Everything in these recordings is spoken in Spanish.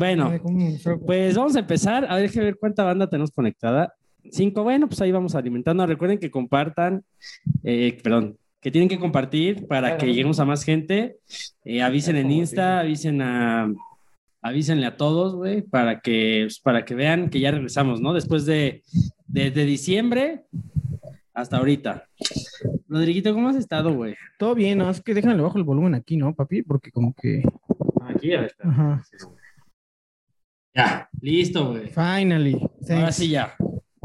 Bueno, pues vamos a empezar. A ver, ver cuánta banda tenemos conectada. Cinco, bueno, pues ahí vamos alimentando. Recuerden que compartan, eh, perdón, que tienen que compartir para que lleguemos a más gente. Eh, avisen en Insta, avisen a, avísenle a todos, güey, para que, pues, para que vean que ya regresamos, ¿no? Después de, de, diciembre hasta ahorita. Rodriguito, ¿cómo has estado, güey? Todo bien, ¿no? Es que déjale bajo el volumen aquí, ¿no, papi? Porque como que... Aquí, ya está. Ajá. Ya, listo, güey. Finally. Ahora sí ya.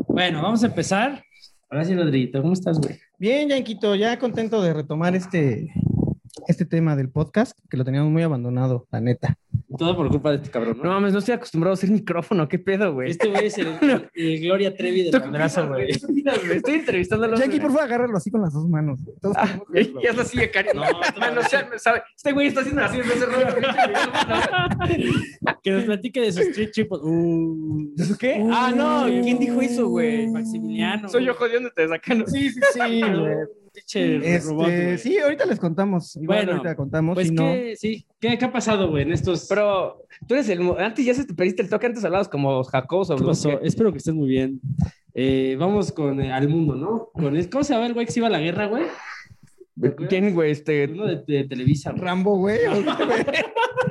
Bueno, vamos a empezar. Ahora sí, Rodriguito, ¿cómo estás, güey? Bien, Yanquito, ya contento de retomar este, este tema del podcast, que lo teníamos muy abandonado, la neta. Todo por culpa de este cabrón, ¿no? mames, no estoy acostumbrado a hacer micrófono, ¿qué pedo, güey? Este güey es el, Gloria Trevi de la güey. Estoy entrevistándolo. Jackie, por favor, agárralo así con las dos manos. Ah, y es así, Cari. No, no, sabe. Este güey está haciendo así, ese rollo. Que nos platique de sus street chipos. Uh. ¿De su qué? ah, no, ¿quién dijo eso, güey? Maximiliano. Soy yo jodiéndote, sacando. Sí, sí, sí, güey. Este, sí, ahorita les contamos. bueno, ahorita contamos. Pues que, sí. ¿Qué, ¿Qué, ha pasado, güey, en estos. Pero tú eres el. Antes ya se te perdiste el toque, antes hablabas como Jacob o Espero que estés muy bien. Eh, vamos con eh, al mundo, ¿no? Con, ¿Cómo se llama el güey que se iba a la guerra, güey? ¿Quién, güey? Este... Uno de, Televisa. Rambo, güey.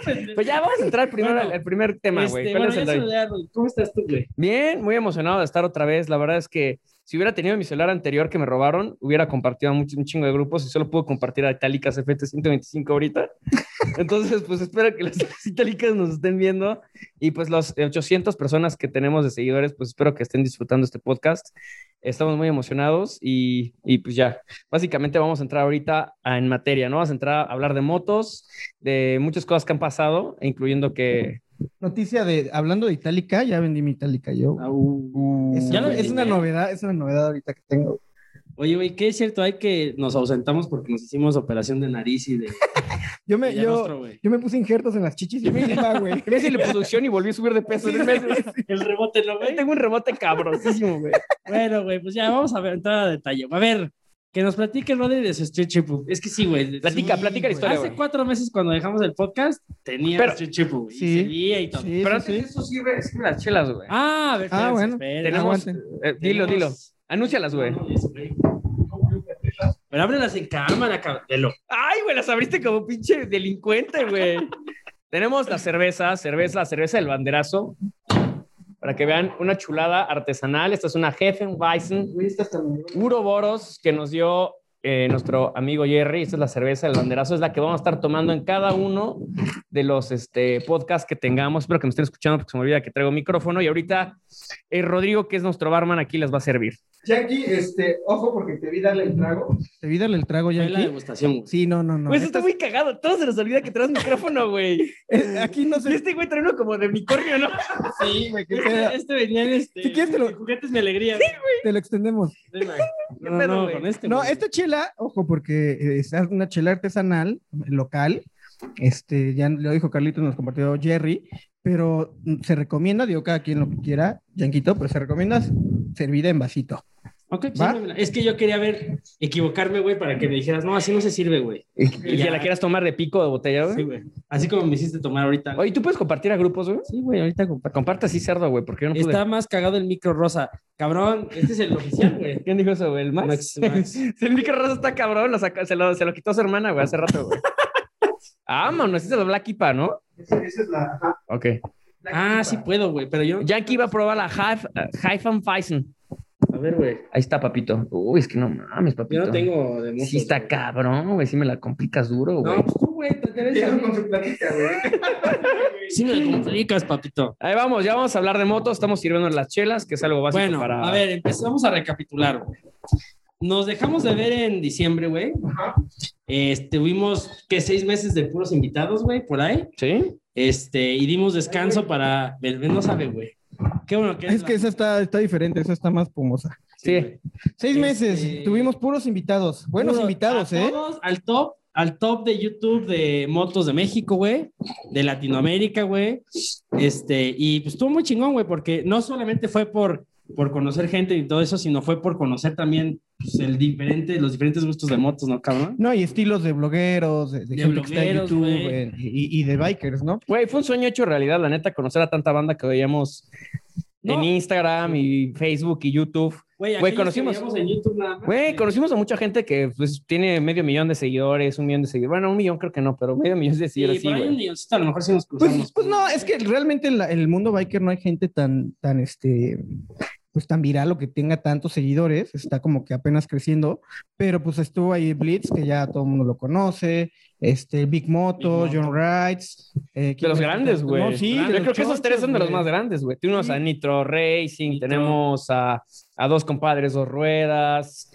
pues ya vamos a entrar primero al, primer tema, güey. Este, ¿Cómo estás tú, güey? Bien, muy emocionado de estar otra vez. La verdad es que si hubiera tenido mi celular anterior que me robaron, hubiera compartido a un, chingo de grupos y solo puedo compartir a Itálicas FT125 ahorita. Entonces, pues espero que las Itálicas nos estén viendo y pues los 800 personas que tenemos de seguidores, pues espero que estén disfrutando este podcast. Estamos muy emocionados y, y pues ya, básicamente vamos a entrar ahorita en materia, ¿no? Vamos a entrar a hablar de motos, de muchas cosas que han pasado, incluyendo que Noticia de, hablando de Itálica, ya vendí mi Itálica yo. Ah, uh. es, una novedad, es una novedad ahorita que tengo. Oye, güey, ¿qué es cierto? Hay que nos ausentamos porque nos hicimos operación de nariz y de. yo, me, yo, yo, me puse injertos en las chichis y me iba, güey. Me la producción y volví a subir de peso. el rebote, ¿no, güey? Tengo un rebote cabrosísimo, güey. bueno, güey, pues ya vamos a ver, entrar a detalle. A ver, que nos platique Rodri de su Street Chip. Es que sí, güey. Platica, platica la historia. Hace cuatro meses cuando dejamos el podcast, tenía Pero, Street Chip, güey. Sí. Y y todo. Sí, Pero antes de eso sirve, sirve las chelas, güey. Ah, a ver, ah bueno. Tenemos, eh, dilo, dilo. Anúncialas, güey. Pero ábrelas en cámara, cabrón. Ay, güey, las abriste como pinche delincuente, güey. Tenemos la cerveza, cerveza, la cerveza del banderazo para que vean una chulada artesanal. Esta es una Hefeweizen Uroboros que nos dio eh, nuestro amigo Jerry. Esta es la cerveza del banderazo, es la que vamos a estar tomando en cada uno de los este, podcasts que tengamos. Espero que me estén escuchando porque se me olvida que traigo micrófono. Y ahorita eh, Rodrigo, que es nuestro barman, aquí les va a servir. Jackie, este, ojo porque te vi darle el trago. Te vi darle el trago, Jackie. la degustación. Sí, no, no, no. Pues está muy cagado. Todos se nos olvida que traes micrófono, güey. Eh, aquí no sé. Y este güey trae uno como de unicornio, ¿no? Sí, güey, que este, este venía en este. Si quieres te lo... Juguetes mi alegría. Sí, güey. Te lo extendemos. no, no, con este. No, esta chela, ojo, porque es una chela artesanal, local. Este, ya lo dijo Carlitos, nos compartió Jerry, pero se recomienda, digo, cada quien lo que quiera, Yanquito, pero se recomienda servida en vasito. Ok, pues es que yo quería ver, equivocarme, güey, para que me dijeras, no, así no se sirve, güey. Y, que la quieras tomar de pico de botella, güey. Sí, güey. Así como me hiciste tomar ahorita. Oye, ¿tú puedes compartir a grupos, güey? Sí, güey, ahorita comparto. Comparte así cerdo, güey, porque yo no pude. Está más cagado el micro rosa. Cabrón, este es el oficial, güey. ¿Quién dijo eso, güey? ¿El Max? el micro rosa está cabrón, lo se, lo, se lo quitó su hermana, güey, hace rato, güey. ah, mano, ese es el Black Ipa, ¿no? Esa es la... Ok. Ah, sí puedo, güey, pero yo... Yankee iba a probar la Haifan Feisen. A ver, güey. Ahí está, papito. Uy, es que no mames, papito. Yo no tengo de Sí está cabrón, güey. Sí me la complicas duro, güey. No, pues tú, güey, te debes con su platica, güey. sí me la complicas, papito. Ahí vamos, ya vamos a hablar de motos. Estamos sirviendo las chelas, que es algo básico bueno, para... a ver, empezamos a recapitular, güey. Nos dejamos de ver en diciembre, güey. Estuvimos, ¿qué? Seis meses de puros invitados, güey, por ahí. Sí. Este, y dimos descanso para... No sabe, güey. Qué bueno que es, que esa está, está diferente, esa está más pomosa. Sí. Seis meses, este, tuvimos puros invitados, buenos invitados, ¿eh? Todos al top, al top de YouTube de motos de México, güey, de Latinoamérica, güey. Este, y pues estuvo muy chingón, güey, porque no solamente fue por, por conocer gente y todo eso, sino fue por conocer también pues, el diferente, los diferentes gustos de motos, ¿no, cabrón? No, y estilos de blogueros, de, de De gente que está en blogueros, YouTube eh, y, y de bikers, ¿no? Güey, fue un sueño hecho realidad, la neta, conocer a tanta banda que veíamos No. en Instagram y Facebook y YouTube. Güey, conocimos- veíamos en YouTube nada más. Güey, conocimos a mucha gente que pues, tiene medio millón de seguidores, un millón de seguidores. Bueno, un millón creo que no, pero medio millón de seguidores sí, güey. a lo mejor sí nos cruzamos. Pues, pues no, es que realmente en la- en el mundo biker no hay gente tan, tan, este, pues tan viral o que tenga tantos seguidores, está como que apenas creciendo, pero pues estuvo ahí Blitz, que ya todo el mundo lo conoce, este, Big Moto, Big Moto. John Rides. eh, De ¿quién los grandes, güey. No, sí, Yo creo que esos tres son de los más grandes, güey. Tenemos a Sí. Nitro Racing, Nitro. tenemos a, a dos compadres, dos ruedas.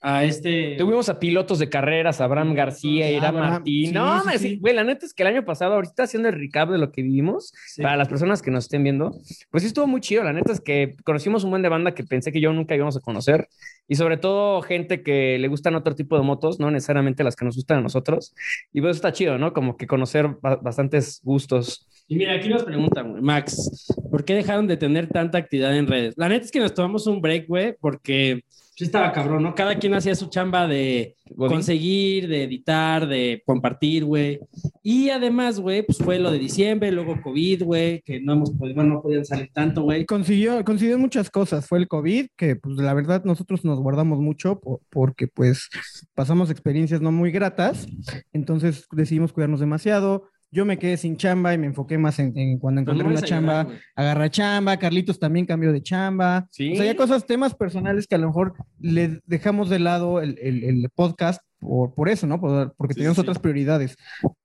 A este. Tuvimos a pilotos de carreras, Abraham García, Irán Abraham, Martín. sí, no, sí, sí. güey, la neta es que el año pasado, ahorita haciendo el recap de lo que vivimos, para las personas que nos estén viendo, pues sí estuvo muy chido. La neta es que conocimos un buen de banda que pensé que yo nunca íbamos a conocer. Y sobre todo gente que le gustan otro tipo de motos, no necesariamente las que nos gustan a nosotros. Y pues está chido, ¿no? Como que conocer ba- bastantes gustos. Y mira, aquí nos preguntan, güey, Max, ¿por qué dejaron de tener tanta actividad en redes? La neta es que nos tomamos un break, güey, porque sí estaba cabrón, ¿no? Cada quien hacía su chamba de Godín. conseguir, de editar, de compartir, güey. Y además, güey, pues fue lo de diciembre, luego COVID, güey, que no hemos podido, bueno, no podían salir tanto, güey. Consiguió, consiguió muchas cosas. Fue el COVID, que pues la verdad nosotros nos guardamos mucho po- porque pues pasamos experiencias no muy gratas. Entonces decidimos cuidarnos demasiado. Yo me quedé sin chamba y me enfoqué más en, en cuando Pero encontré no una llorar, chamba, agarra chamba. Carlitos también cambió de chamba. Sí. O sea, ya cosas, temas personales que a lo mejor le dejamos de lado el, el- el podcast por, por eso, ¿no? Por- porque Sí, teníamos sí. otras prioridades.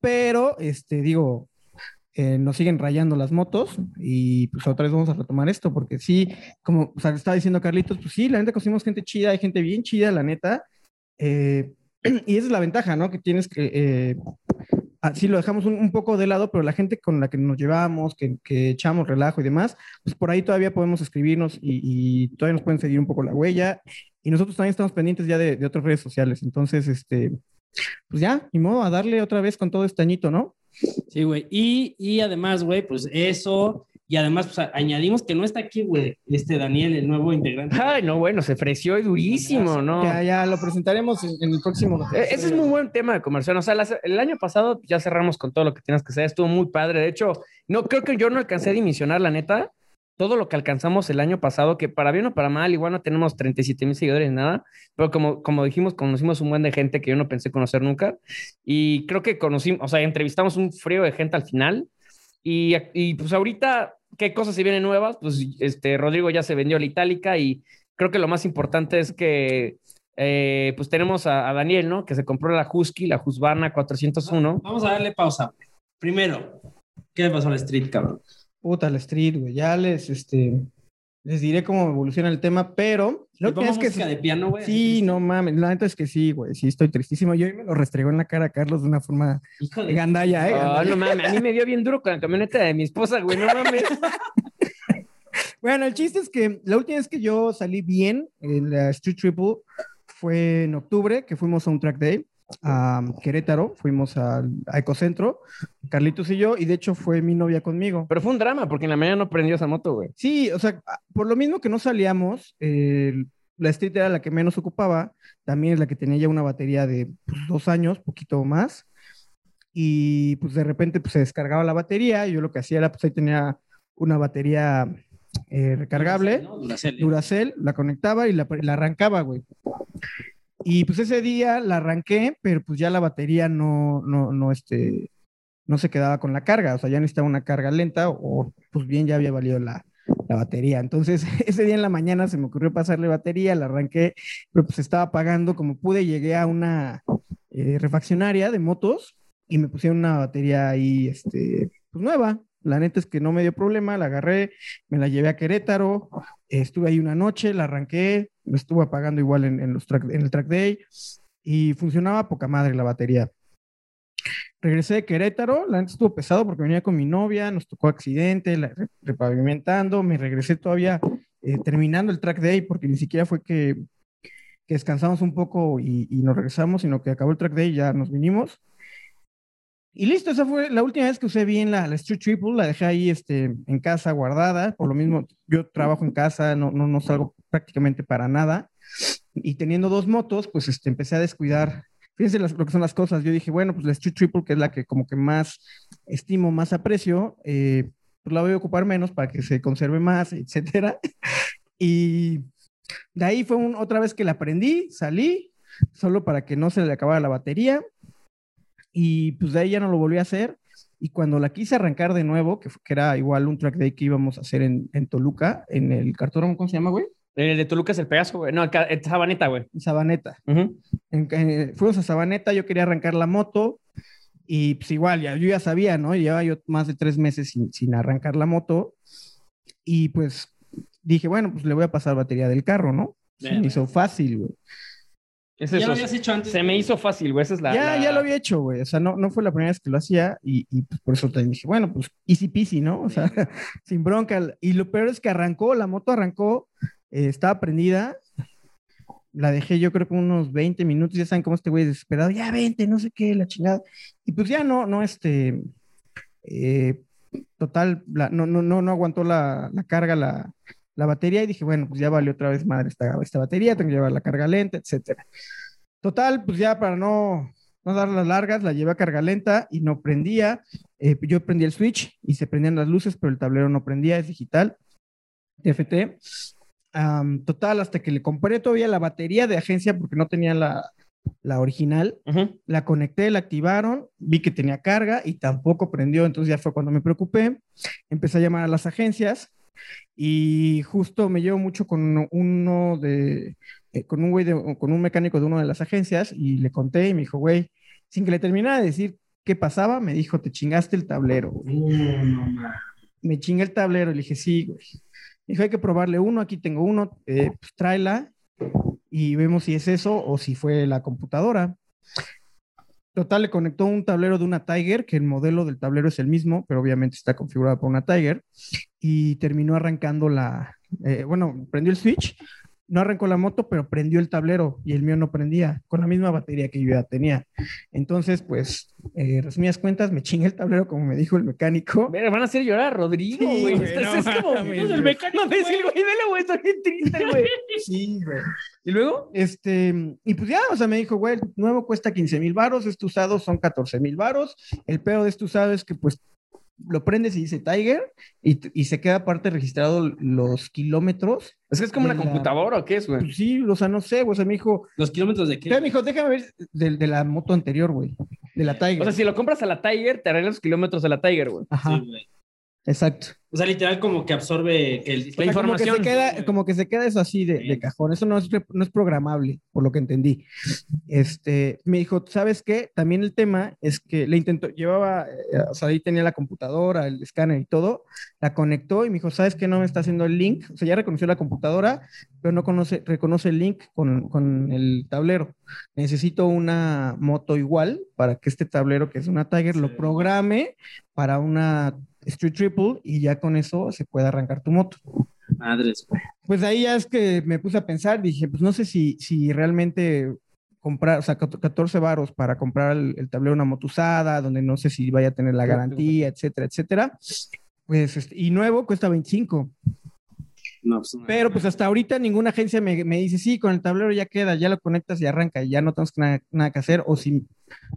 Pero, este, digo, eh, nos siguen rayando las motos y pues otra vez vamos a retomar esto, porque sí, como o sea, estaba diciendo Carlitos, pues sí, la neta conseguimos gente chida, hay gente bien chida, la neta. eh, y esa es la ventaja, ¿no? Que tienes que... eh, Así lo dejamos un, poco de lado, pero la gente con la que nos llevamos, que, echamos relajo y demás, pues por ahí todavía podemos escribirnos y, todavía nos pueden seguir un poco la huella. Y nosotros también estamos pendientes ya de, de otras redes sociales. Entonces, este, pues ya, ni modo, a darle otra vez con todo este añito, ¿no? Sí, güey. Y, y además, güey, pues eso. Y además, pues añadimos que no está aquí, güey, este Daniel, el nuevo integrante. Ay, no, bueno, se freció y durísimo, ¿no? Ya, ya lo presentaremos en, en el próximo. Eh, Ese es muy buen tema de conversión. O sea, las- el año pasado ya cerramos con todo lo que tienes que hacer. Estuvo muy padre. De hecho, no creo que yo no alcancé a dimensionar, la neta, todo lo que alcanzamos el año pasado, que para bien o para mal, igual no tenemos 37 mil seguidores ni nada, pero como, como dijimos, conocimos un buen de gente que yo no pensé conocer nunca. Y creo que conocimos, o sea, entrevistamos un frío de gente al final. Y, y pues ahorita, ¿qué cosas se vienen nuevas? Pues este, Rodrigo ya se vendió a la Itálica y creo que lo más importante es que eh, pues tenemos a, a Daniel, ¿no? Que se compró la Husky, la Husqvarna 401. Vamos a darle pausa. Primero, ¿qué le pasó a la street, cabrón? Puta, la street, güey. Ya les, este, les diré cómo evoluciona el tema, pero lo que es que música de piano, güey. sí, no mames, la neta es que sí, güey. Sí, estoy tristísimo. Yo me lo restregó en la cara a Carlos de una forma Hijo de... gandalla, ¿eh? Ah, no mames, a mí me dio bien duro con la camioneta de mi esposa, güey, no mames. Bueno, el chiste es que la última vez que yo salí bien en la Street Triple fue en octubre, que fuimos a un track day a Querétaro, fuimos al a Ecocentro, Carlitos y yo, y de hecho fue mi novia conmigo. Pero fue un drama porque en la mañana no prendió esa moto, güey. Sí, o sea, por lo mismo que no salíamos, eh, la Street era la que menos ocupaba, también es la que tenía ya una batería de pues, dos años, poquito más, y pues de repente pues, se descargaba la batería, y yo lo que hacía era, pues ahí tenía una batería eh, recargable. ¿no? Duracell. Duracell, la conectaba y la, la arrancaba, güey. Y pues ese día la arranqué, pero pues ya la batería no, no, no, este, no se quedaba con la carga, o sea, ya necesitaba una carga lenta o pues bien ya había valido la, la batería. Entonces, ese día en la mañana se me ocurrió pasarle batería, la arranqué, pero pues estaba pagando como pude, llegué a una eh, refaccionaria de motos y me pusieron una batería ahí, este, pues nueva. La neta es que no me dio problema, la agarré, me la llevé a Querétaro, estuve ahí una noche, la arranqué, me estuve apagando igual en, el track day y funcionaba poca madre la batería. Regresé de Querétaro, la neta estuvo pesado porque venía con mi novia, nos tocó accidente, la, re- repavimentando, me regresé todavía eh, terminando el track day porque ni siquiera fue que, que descansamos un poco y, y nos regresamos, sino que acabó el track day y ya nos vinimos. Y listo, esa fue la última vez que usé bien la, la Street Triple, la dejé ahí este, en casa guardada, por lo mismo yo trabajo en casa, no, no, no salgo prácticamente para nada. y teniendo dos motos, pues este, empecé a descuidar. Fíjense las- lo que son las cosas. Yo dije, bueno, pues la Street Triple, que es la que como que más estimo, más aprecio, eh, pues la voy a ocupar menos para que se conserve más, etcétera. Y de ahí fue un- otra vez que la aprendí, salí, solo para que no se le acabara la batería. Y pues de ahí ya no lo volví a hacer. Y cuando la quise arrancar de nuevo, que, que era igual un track day que íbamos a hacer en, en Toluca, en el cartódromo, ¿cómo se llama, güey? El de Toluca es el Pegaso, güey. No, es Sabaneta, güey. En. En- fuimos a Sabaneta, yo quería arrancar la moto y pues igual, ya, yo ya sabía, ¿no? Llevaba yo más de tres meses sin, sin arrancar la moto y pues dije, bueno, pues le voy a pasar batería del carro, ¿no? Se me Bien, hizo fácil, güey. Es Ya lo habías hecho antes. Se me hizo fácil, güey. Esa es la. ya, la- ya lo había hecho, güey. O sea, no, no fue la primera vez que lo hacía y, y, pues por eso también dije, bueno, pues easy peasy, ¿no? O sea, sin bronca. Y lo peor es que arrancó, la moto arrancó, eh, estaba prendida. La dejé yo creo que unos 20 minutos, ya saben cómo este güey es desesperado, ya vente, no sé qué, la chingada. Y pues ya no, no, este, eh, total, no, no, no, no aguantó la, la carga, la, la batería y dije, bueno, pues ya valió otra vez madre esta, esta batería, tengo que llevar la carga lenta, etcétera. Total, pues ya para no, no dar las largas, la llevé a carga lenta y no prendía. Eh, yo prendí el switch y se prendían las luces, pero el tablero no prendía, es digital, TFT. Am, total, hasta que le compré todavía la batería de agencia porque no tenía la, la original. Ujú. La conecté, la activaron, vi que tenía carga y tampoco prendió, entonces ya fue cuando me preocupé. Empecé a llamar a las agencias y justo me llevo mucho con uno de, eh, con un güey, de- con un mecánico de una de las agencias y le conté y me dijo, güey, sin que le terminara de decir qué pasaba, me dijo, te chingaste el tablero. güey". No, ma. Me chingué el tablero y le dije, sí, güey. Dijo, hay que probarle uno, aquí tengo uno, eh, pues tráela y vemos si es eso o si fue la computadora. Total, le conectó un tablero de una Tiger, que el modelo del tablero es el mismo, pero obviamente está configurado por una Tiger, y terminó arrancando la, eh, bueno, prendió el switch, no arrancó la moto, pero prendió el tablero y el mío no prendía, con la misma batería que yo ya tenía. Entonces, pues, eh, resumidas cuentas, me chingué el tablero como me dijo el mecánico. Ver, van a hacer llorar a Rodrigo, güey. no es como. el mecánico. Mames, el güey, vele, güey, está bien triste, güey. Sí, güey. ¿Y luego? Este, y pues ya, o sea, me dijo, güey, el nuevo cuesta 15 mil varos, este usado son 14 mil varos. El peor de este usado es que pues lo prendes y dice Tiger y, y se queda aparte registrado los kilómetros. Es que es como una la- computadora o qué es, güey. Pues sí, o sea, no sé, o sea, me dijo, ¿Los kilómetros de qué? me dijo, déjame ver de, de la moto anterior, güey, de la Tiger. O sea, si lo compras a la Tiger, te arreglas los kilómetros de la Tiger, güey. Ajá, Sí, güey. Exacto. O sea, literal como que absorbe el... La O sea, información. Como que, se queda, como que se queda eso así de, de cajón. Eso no es, no es programable, por lo que entendí. Este, me dijo, ¿sabes qué? También el tema es que le intentó, llevaba, eh, o sea, ahí tenía la computadora, el escáner y todo, la conectó y me dijo, ¿sabes qué? No me está haciendo el link. O sea, ya reconoció la computadora, pero no conoce, reconoce el link con, con el tablero. Necesito una moto igual para que este tablero, que es una Tiger, lo programe para una Street Triple y ya con eso se puede arrancar tu moto. Madres. Pues ahí ya es que me puse a pensar, dije, pues no sé si, si realmente comprar, o sea, cat- 14 varos para comprar el, el tablero una moto usada, donde no sé si vaya a tener la garantía, etcétera, etcétera. Pues, este, y nuevo cuesta 25. No, pues, no. Pero pues hasta ahorita ninguna agencia me, me dice, sí, con el tablero ya queda, ya lo conectas y arranca, y ya no tengo nada, nada que hacer, o si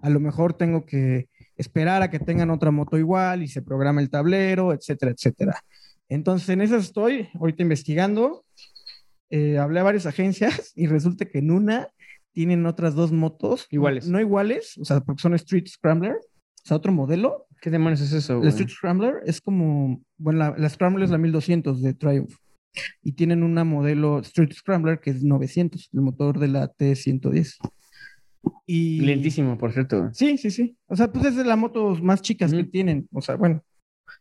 a lo mejor tengo que esperar a que tengan otra moto igual y se programa el tablero, etcétera, etcétera. Entonces, en eso estoy, ahorita investigando. Eh, hablé a varias agencias y resulta que en una tienen otras dos motos. Iguales. No iguales, o sea, porque son Street Scrambler, o sea, otro modelo. ¿Qué demonios es eso, La güey? Street Scrambler es como, bueno, la, la Scrambler es la 1200 de Triumph. Y tienen una modelo Street Scrambler que es 900, el motor de la T110. Y... Lentísimo, por cierto. Sí, sí, sí. O sea, pues es de las motos más chicas que Ujú. tienen. O sea, bueno,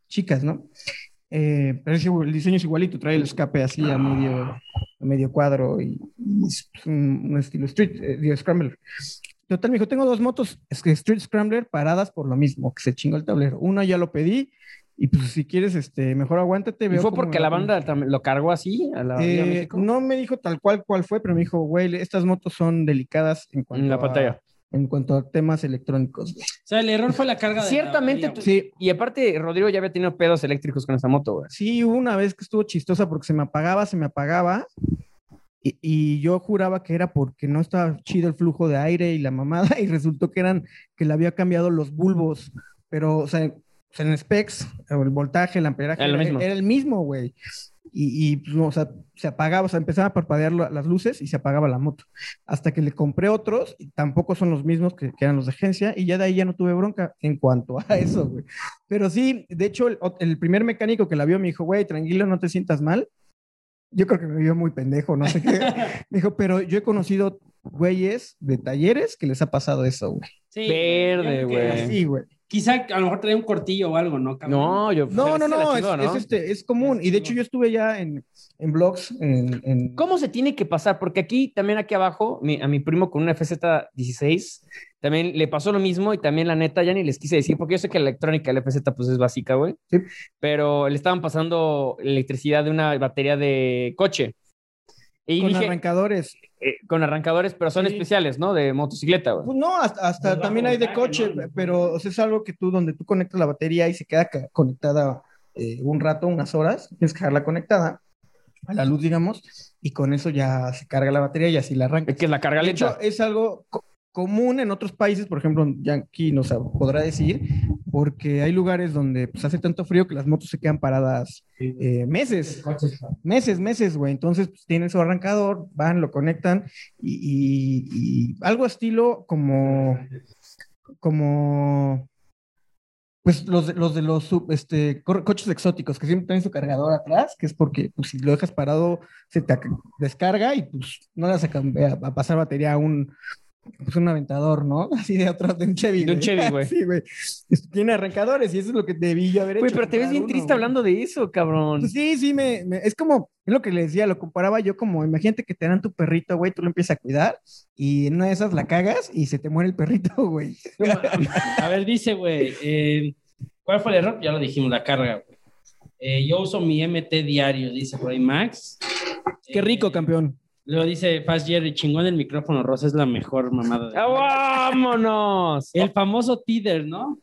chicas, ¿no? Eh, pero el diseño es igualito, trae el escape así a medio, a medio cuadro y, y es un, un estilo street, eh, digo, scrambler. Total, me dijo, tengo dos motos es que Street Scrambler paradas por lo mismo, que se chingó el tablero. Una ya lo pedí y pues si quieres, este, mejor aguántate. ¿Y veo fue porque la banda tam- lo cargó así a la Eh, México? no me dijo tal cual cuál fue, pero me dijo, güey, estas motos son delicadas en cuanto en la a- pantalla. en cuanto a temas electrónicos. güey. O sea, el error fue la carga de la Ciertamente. Sí, Y aparte, Rodrigo ya había tenido pedos eléctricos con esa moto, güey. Sí, hubo una vez que estuvo chistosa porque se me apagaba, se me apagaba Y, y yo juraba que era porque no estaba chido el flujo de aire y la mamada, y resultó que eran que le había cambiado los bulbos, pero, o sea, en specs, o el voltaje, el amperaje, Era el mismo, güey. Y, y, pues, no, o sea, se apagaba, o sea, empezaban a parpadear la- las luces y se apagaba la moto. Hasta que le compré otros, y tampoco son los mismos que, que eran los de agencia, y ya de ahí ya no tuve bronca en cuanto a eso, güey. Pero sí, de hecho, el, el primer mecánico que la vio me dijo, güey, tranquilo, no te sientas mal. Yo creo que me vio muy pendejo, no sé qué. Me dijo, pero yo he conocido güeyes de talleres que les ha pasado eso, güey. Sí, Verde, güey. Así, güey. Quizá a lo mejor traía un cortillo o algo, ¿no? cabrón? No, yo. No, no, se no, es, este, es común. Y de hecho yo estuve ya en, en blogs, en, en- ¿Cómo se tiene que pasar? Porque aquí, también aquí abajo, mi- a mi primo con una FZ16, también le pasó lo mismo y también la neta ya ni les quise decir, porque yo sé que la electrónica del FZ pues es básica, güey. Sí. Pero le estaban pasando electricidad de una batería de coche. Y con dije, arrancadores. Eh, con arrancadores, pero son Sí. especiales, ¿no? De motocicleta, güey. Pues no, hasta, hasta Pues también hay de coche, ¿no? pero o sea, es algo que tú, donde tú conectas la batería y se queda conectada eh, un rato, unas horas, tienes que dejarla conectada a la luz, digamos, y con eso ya se carga la batería y así la arranca. Es que es la carga De lenta. hecho, es algo co- común en otros países, por ejemplo, Yankee nos podrá decir, porque hay lugares donde pues, hace tanto frío que las motos se quedan paradas eh, meses, meses, meses, güey. Entonces pues, tienen su arrancador, van, lo conectan y, y- y algo estilo como, como, pues los, de- los de los este, co- coches exóticos que siempre tienen su cargador atrás, que es porque pues, si lo dejas parado se te descarga y pues no le vas a, a pasar batería a un, pues, un aventador, ¿no? Así de atrás de un Chevy. De un. Chevy, güey. sí, güey. Tiene arrancadores y eso es lo que debí yo haber hecho. Güey, pero te ves bien uno, triste güey. hablando de eso, cabrón. Pues sí, sí, me, me- es como, es lo que le decía, lo comparaba yo como, imagínate que te dan tu perrito, güey, tú lo empiezas a cuidar y en una de esas la cagas y se te muere el perrito, güey. A ver, dice, güey, eh, ¿cuál fue el error? Ya lo dijimos, la carga, güey. Eh, yo uso mi MT diario, dice por ahí Max. Qué rico, Eh, campeón. Luego dice Fast Jerry, chingón el micrófono rosa, es la mejor mamada. de- ¡Ah, ¡Vámonos! El famoso Tider, ¿no?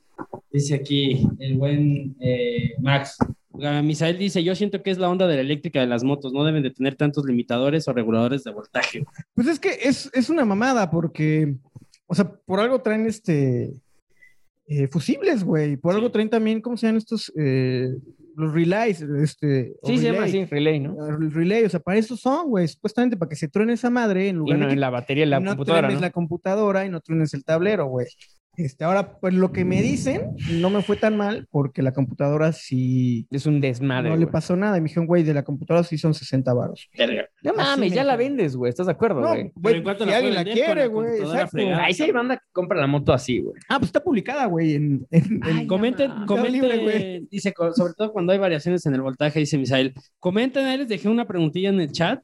Dice aquí el buen eh, Max. Misael dice, yo siento que es la onda de la eléctrica de las motos, no deben de tener tantos limitadores o reguladores de voltaje. Pues es que es, es una mamada porque, o sea, por algo traen este eh, fusibles, güey, por algo traen también, ¿cómo se llaman estos? Eh, los relays, este. Sí, se llama así, relay, ¿no? El relay, o sea, para eso son, güey, supuestamente para que se truene esa madre en Y lugar no de que en la batería, en la no computadora, truenes ¿no? la computadora y no truenes el tablero, güey. Este, ahora, pues lo que me dicen no me fue tan mal porque la computadora sí Es un desmadre, no le pasó nada. Y me dijeron, güey, de la computadora sí son 60 varos. Verga. No mames, me ya la vendes, güey. ¿Estás de acuerdo, No, güey? güey, ¿en cuánto si la alguien la quiere, güey, exacto. Ahí sí hay banda que compra la moto así, güey. Ah, pues está publicada, güey, en, en- en- Ay, Comenten, mames. comenten, Libre, güey. dice, sobre todo cuando hay variaciones en el voltaje, dice Misael. Comenten, ahí les dejé una preguntilla en el chat,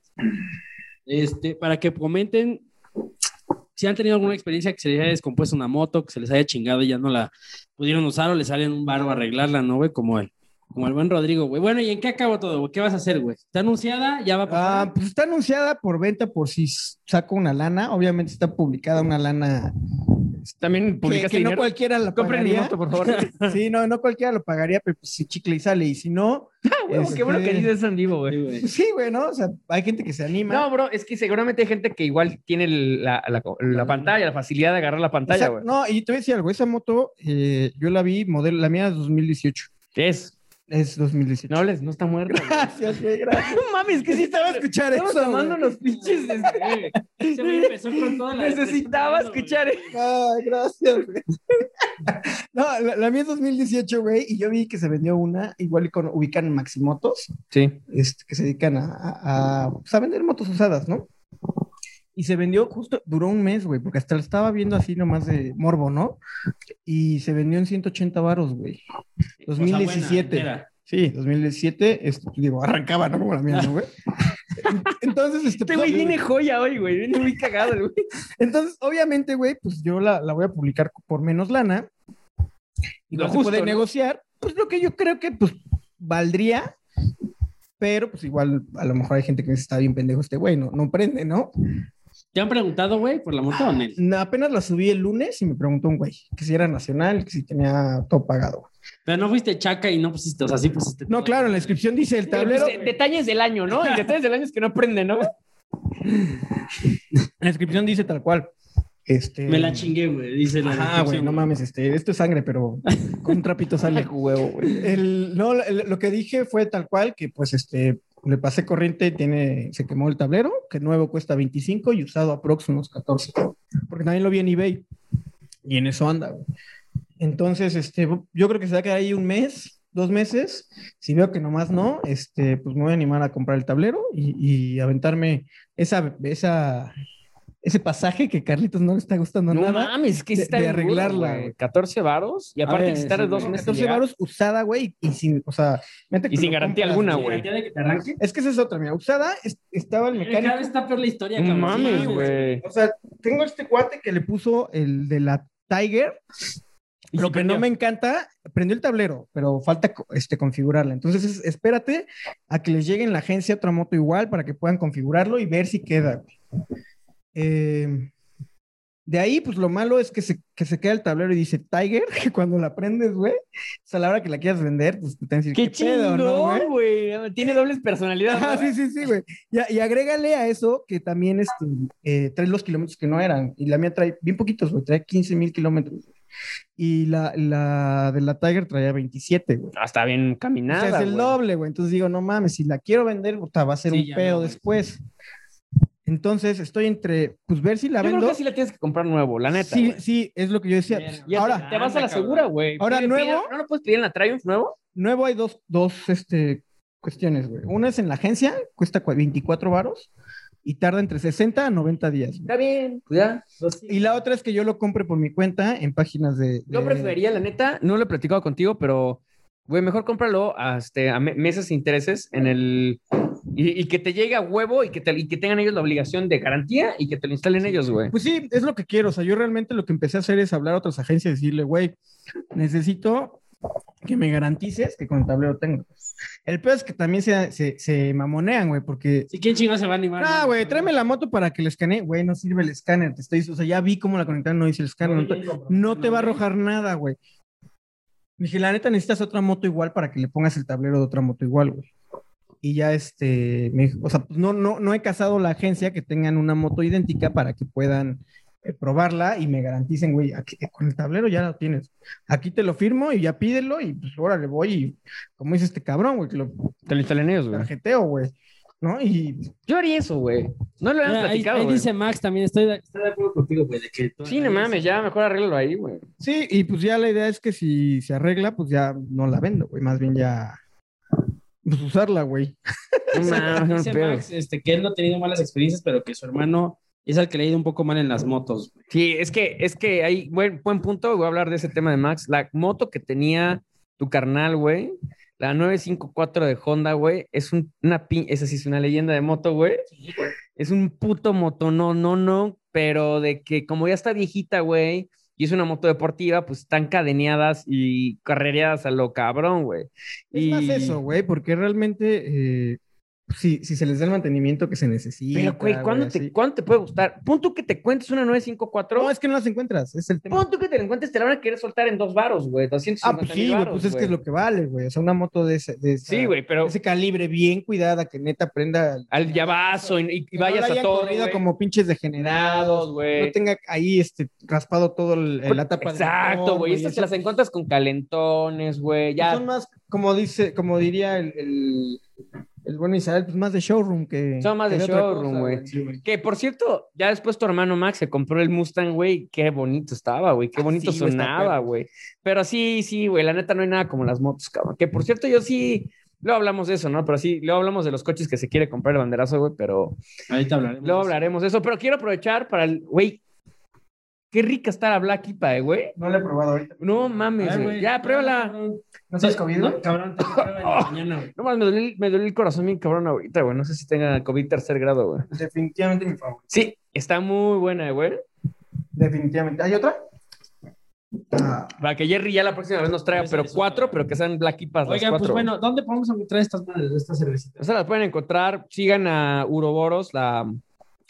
este, para que comenten si han tenido alguna experiencia que se les haya descompuesto una moto, que se les haya chingado y ya no la pudieron usar o les salen un baro a arreglarla, ¿no, güey? Como el, como el buen Rodrigo, güey. Bueno, ¿y en qué acabó todo, güey? ¿Qué vas a hacer, güey? ¿Está anunciada? ¿Ya va a pasar? Ah, pues está anunciada por venta por si saco una lana. Obviamente está publicada una lana También que, publicaste que no dinero. cualquiera la Compren pagaría. moto, por favor. Sí, no, no cualquiera lo pagaría, pero pues si chicle y sale. Y si no, Güey, Qué bueno que Este- dices en vivo, güey. Sí, güey. sí, ¿no? O sea, hay gente que se anima. No, bro, es que seguramente hay gente que igual tiene la, la- la pantalla, la facilidad de agarrar la pantalla, güey. No, y te voy a decir algo, esa moto eh, yo la vi, modelo, la mía es 2018. Es. Es 2018. No hables, no está muerta. güey. Gracias, güey, gracias. No mames, que sí estaba escuchar Estamos eso. tomando güey. los pinches. este, Ese güey empezó con toda la Necesitaba escuchar. Ay, gracias, güey. No, la, la mía es 2018, güey, y yo vi que se vendió una, igual y con, ubican Maximotos, Sí. este, que se dedican a, a, a, pues, a vender motos usadas, ¿no? Y se vendió justo, duró un mes, güey, porque hasta la estaba viendo así nomás de morbo, ¿no? Y se vendió en 180 varos, güey. 2017. Sí, 2017, este, digo, arrancaba, ¿no? Como la mía, ¿no, güey? Entonces, este, Este güey viene joya hoy, güey. Viene muy cagado, güey. entonces, obviamente, güey, pues yo la, la voy a publicar por menos lana. Y Lo justo, puede ¿no? negociar, pues lo que yo creo que, pues, valdría, pero pues igual a lo mejor hay gente que dice, está bien pendejo este güey, no, no prende, ¿no? ¿Te han preguntado, güey, por la moto o no? No, Apenas la subí el lunes y me preguntó un güey que si era nacional, que si tenía todo pagado. Pero no fuiste chaca y no pusiste, o sea, sí pusiste. No, todo. claro, en la descripción dice el tablero. pues, detalles del año, ¿no? Y detalles del año es que no prende, ¿no? La descripción dice tal cual. Este... Me la chingué, güey. Dice la Ah, güey, no mames, este, esto es sangre, pero con un trapito sale. huevo, güey. El, no, el- lo que dije fue tal cual que pues este le pasé corriente, tiene, se quemó el tablero, que nuevo cuesta 25 y usado aprox unos 14. Porque también lo vi en eBay. Y en eso anda, güey. Entonces, este, yo creo que se va a quedar ahí un mes, dos meses. Si veo que nomás no, este, pues me voy a animar a comprar el tablero y, y aventarme esa, esa, ese pasaje que Carlitos no le está gustando No nada. mames, es que de- está de arreglarla, güey. güey. 14 varos y aparte ver, que estar sí, dos meses. 14 llegar. varos usada, güey, y sin, o sea, Y sin garantía compras, alguna, ¿Sí, güey. garantía de que te arranque? Es que esa es otra, mira, usada es- estaba el Cada mecánico. vez está peor la historia, No mames, güey. O sea, tengo este cuate que le puso el de la Tiger. Y Lo que no me encanta, prendió el tablero, pero falta este, configurarla. Entonces, es- espérate a que les llegue en la agencia otra moto igual para que puedan configurarlo y ver si queda. güey. Eh, de ahí, pues lo malo es que se, que se queda el tablero y dice Tiger, que cuando la prendes, güey, o sea, a la hora que la quieras vender, pues te van a decir, Qué ¿qué, pedo, no, güey? chingón. Tiene dobles personalidades. Ah, sí, sí, sí, güey. Y, y agrégale a eso que también este, eh, trae los kilómetros que no eran. Y la mía trae bien poquitos, güey. Trae 15 mil kilómetros. Y la, la de la Tiger traía 27, güey. Ah, está bien O caminada. sea, es el güey. doble, güey. Entonces digo, no mames, si la quiero vender, puta, va a ser Sí, un pedo no, después. Entonces estoy entre, pues ver si la Yo creo vendo. que sí la tienes que comprar nuevo, la neta. Sí, sí, es lo que yo decía. Verga. Ya ahora, te, te vas a la segura, güey. Ahora, Pide- nuevo. pide- ¿No lo puedes pedir en la Triumph nuevo? nuevo hay dos, dos este, cuestiones, güey. Una es en la agencia, cuesta cua- 24 varos y tarda entre 60 a 90 días. güey. Está bien, pues ya. Y la otra es que yo lo compre por mi cuenta en páginas de. Yo preferiría, la neta, no lo he platicado contigo, pero, güey, mejor cómpralo a, este, a me- meses e intereses en el... Y, y que te llegue a huevo y que, te- y que tengan ellos la obligación de garantía y que te lo instalen ellos, güey. Pues sí, es lo que quiero. O sea, yo realmente lo que empecé a hacer es hablar a otras agencias y decirle, güey, necesito que me garantices que con el tablero tengo. El peor es que también se, se, se mamonean, güey, porque. Sí, ¿quién chingo se va a animar? Ah, güey, tráeme la moto para que le escanee. Güey, no sirve el escáner. Te estoy, o sea, ya vi cómo la conectaron, no dice el escáner. No, te- no te va a arrojar nada, güey. Dije, la neta, necesitas otra moto igual para que le pongas el tablero de otra moto igual, güey. Y ya, este, me dijo, o sea, pues no, no, no he casado la agencia que tengan una moto idéntica para que puedan eh, probarla y me garanticen, güey, aquí, eh, con el tablero ya lo tienes. Aquí te lo firmo y ya pídelo y pues ahora le voy y, como dice este cabrón, güey, que lo Te lo instalen ellos, güey. tarjeteo, güey. ¿No? Y Yo haría eso, güey. No lo habíamos ahí, platicado, ahí güey. dice Max también, estoy de, estoy de acuerdo contigo, güey, de que... tú- Sí, no mames, ya mejor arréglalo ahí, güey. sí, y pues ya la idea es que si se arregla, pues ya no la vendo, güey, más bien ya, pues usarla, güey. No no Dice pedo. Max este, que él no ha tenido malas experiencias, pero que su hermano es el que le ha ido un poco mal en las motos. güey. Sí, es que, es que hay buen, buen punto. Voy a hablar de ese tema de Max. La moto que tenía tu carnal, güey, la 954 de Honda, güey, es un, una pin, esa sí es una leyenda de moto, güey. Es un puto moto, no, no, no, pero de que como ya está viejita, güey, y es una moto deportiva, pues están cadeneadas y carrereadas a lo cabrón, güey. Es Y- más eso, güey, porque realmente, eh, si, si se les da el mantenimiento que se necesita. Pero, güey, ¿cuándo, güey, te. ¿cuándo te puede gustar? Pon tú que te cuentes una 954. No, es que no las encuentras, es el tema. Pon tú que te la encuentres, te la van a querer soltar en dos varos, güey. 250 Ah, pues sí, güey, pues es que es lo que vale, güey. O sea, una moto de ese, de esa- Sí, güey, pero ese calibre bien cuidada, que neta prenda. al llavazo y, y vayas no a todo, güey. como pinches degenerados, Generados, güey. no tenga ahí este raspado todo el, el- la tapa del Exacto, güey. Estas te las encuentras con calentones, güey. Ya. Son más, como dice, como diría el, el, el bueno Isabel, pues más de showroom que. Son más que de showroom, güey. Sí. Que por cierto, ya después tu hermano Max se compró el Mustang, güey. Qué bonito estaba, güey. Qué Ah, bonito sí, sonaba, güey. Pero sí, sí, güey. La neta no hay nada como las motos, cabrón. Que por cierto, yo sí. Luego hablamos de eso, ¿no? Pero sí, luego hablamos de los coches que se quiere comprar el banderazo, güey. Pero Ahorita hablaremos. luego hablaremos de eso. Pero quiero aprovechar para el. Güey. Qué rica está la Black Ipa, eh, güey. No la he probado ahorita. No mames, Ay, güey. güey, Ya, pruébala. ¿No sabes COVID? No, cabrón, te prueba en la mañana, güey. No mames, me dolió, el- me dolió el corazón bien cabrón ahorita, güey. No sé si tenga COVID tercer grado, güey. Definitivamente mi favorito. Sí, está muy buena, güey. Definitivamente. ¿Hay otra? Ah, Para que Jerry ya la próxima vez nos traiga, pero cuatro, pero que sean Black Ipas las Oigan, pues cuatro. bueno, ¿dónde podemos encontrar estas estas cervecitas? O sea, las pueden encontrar. Sigan a Uroboros, la,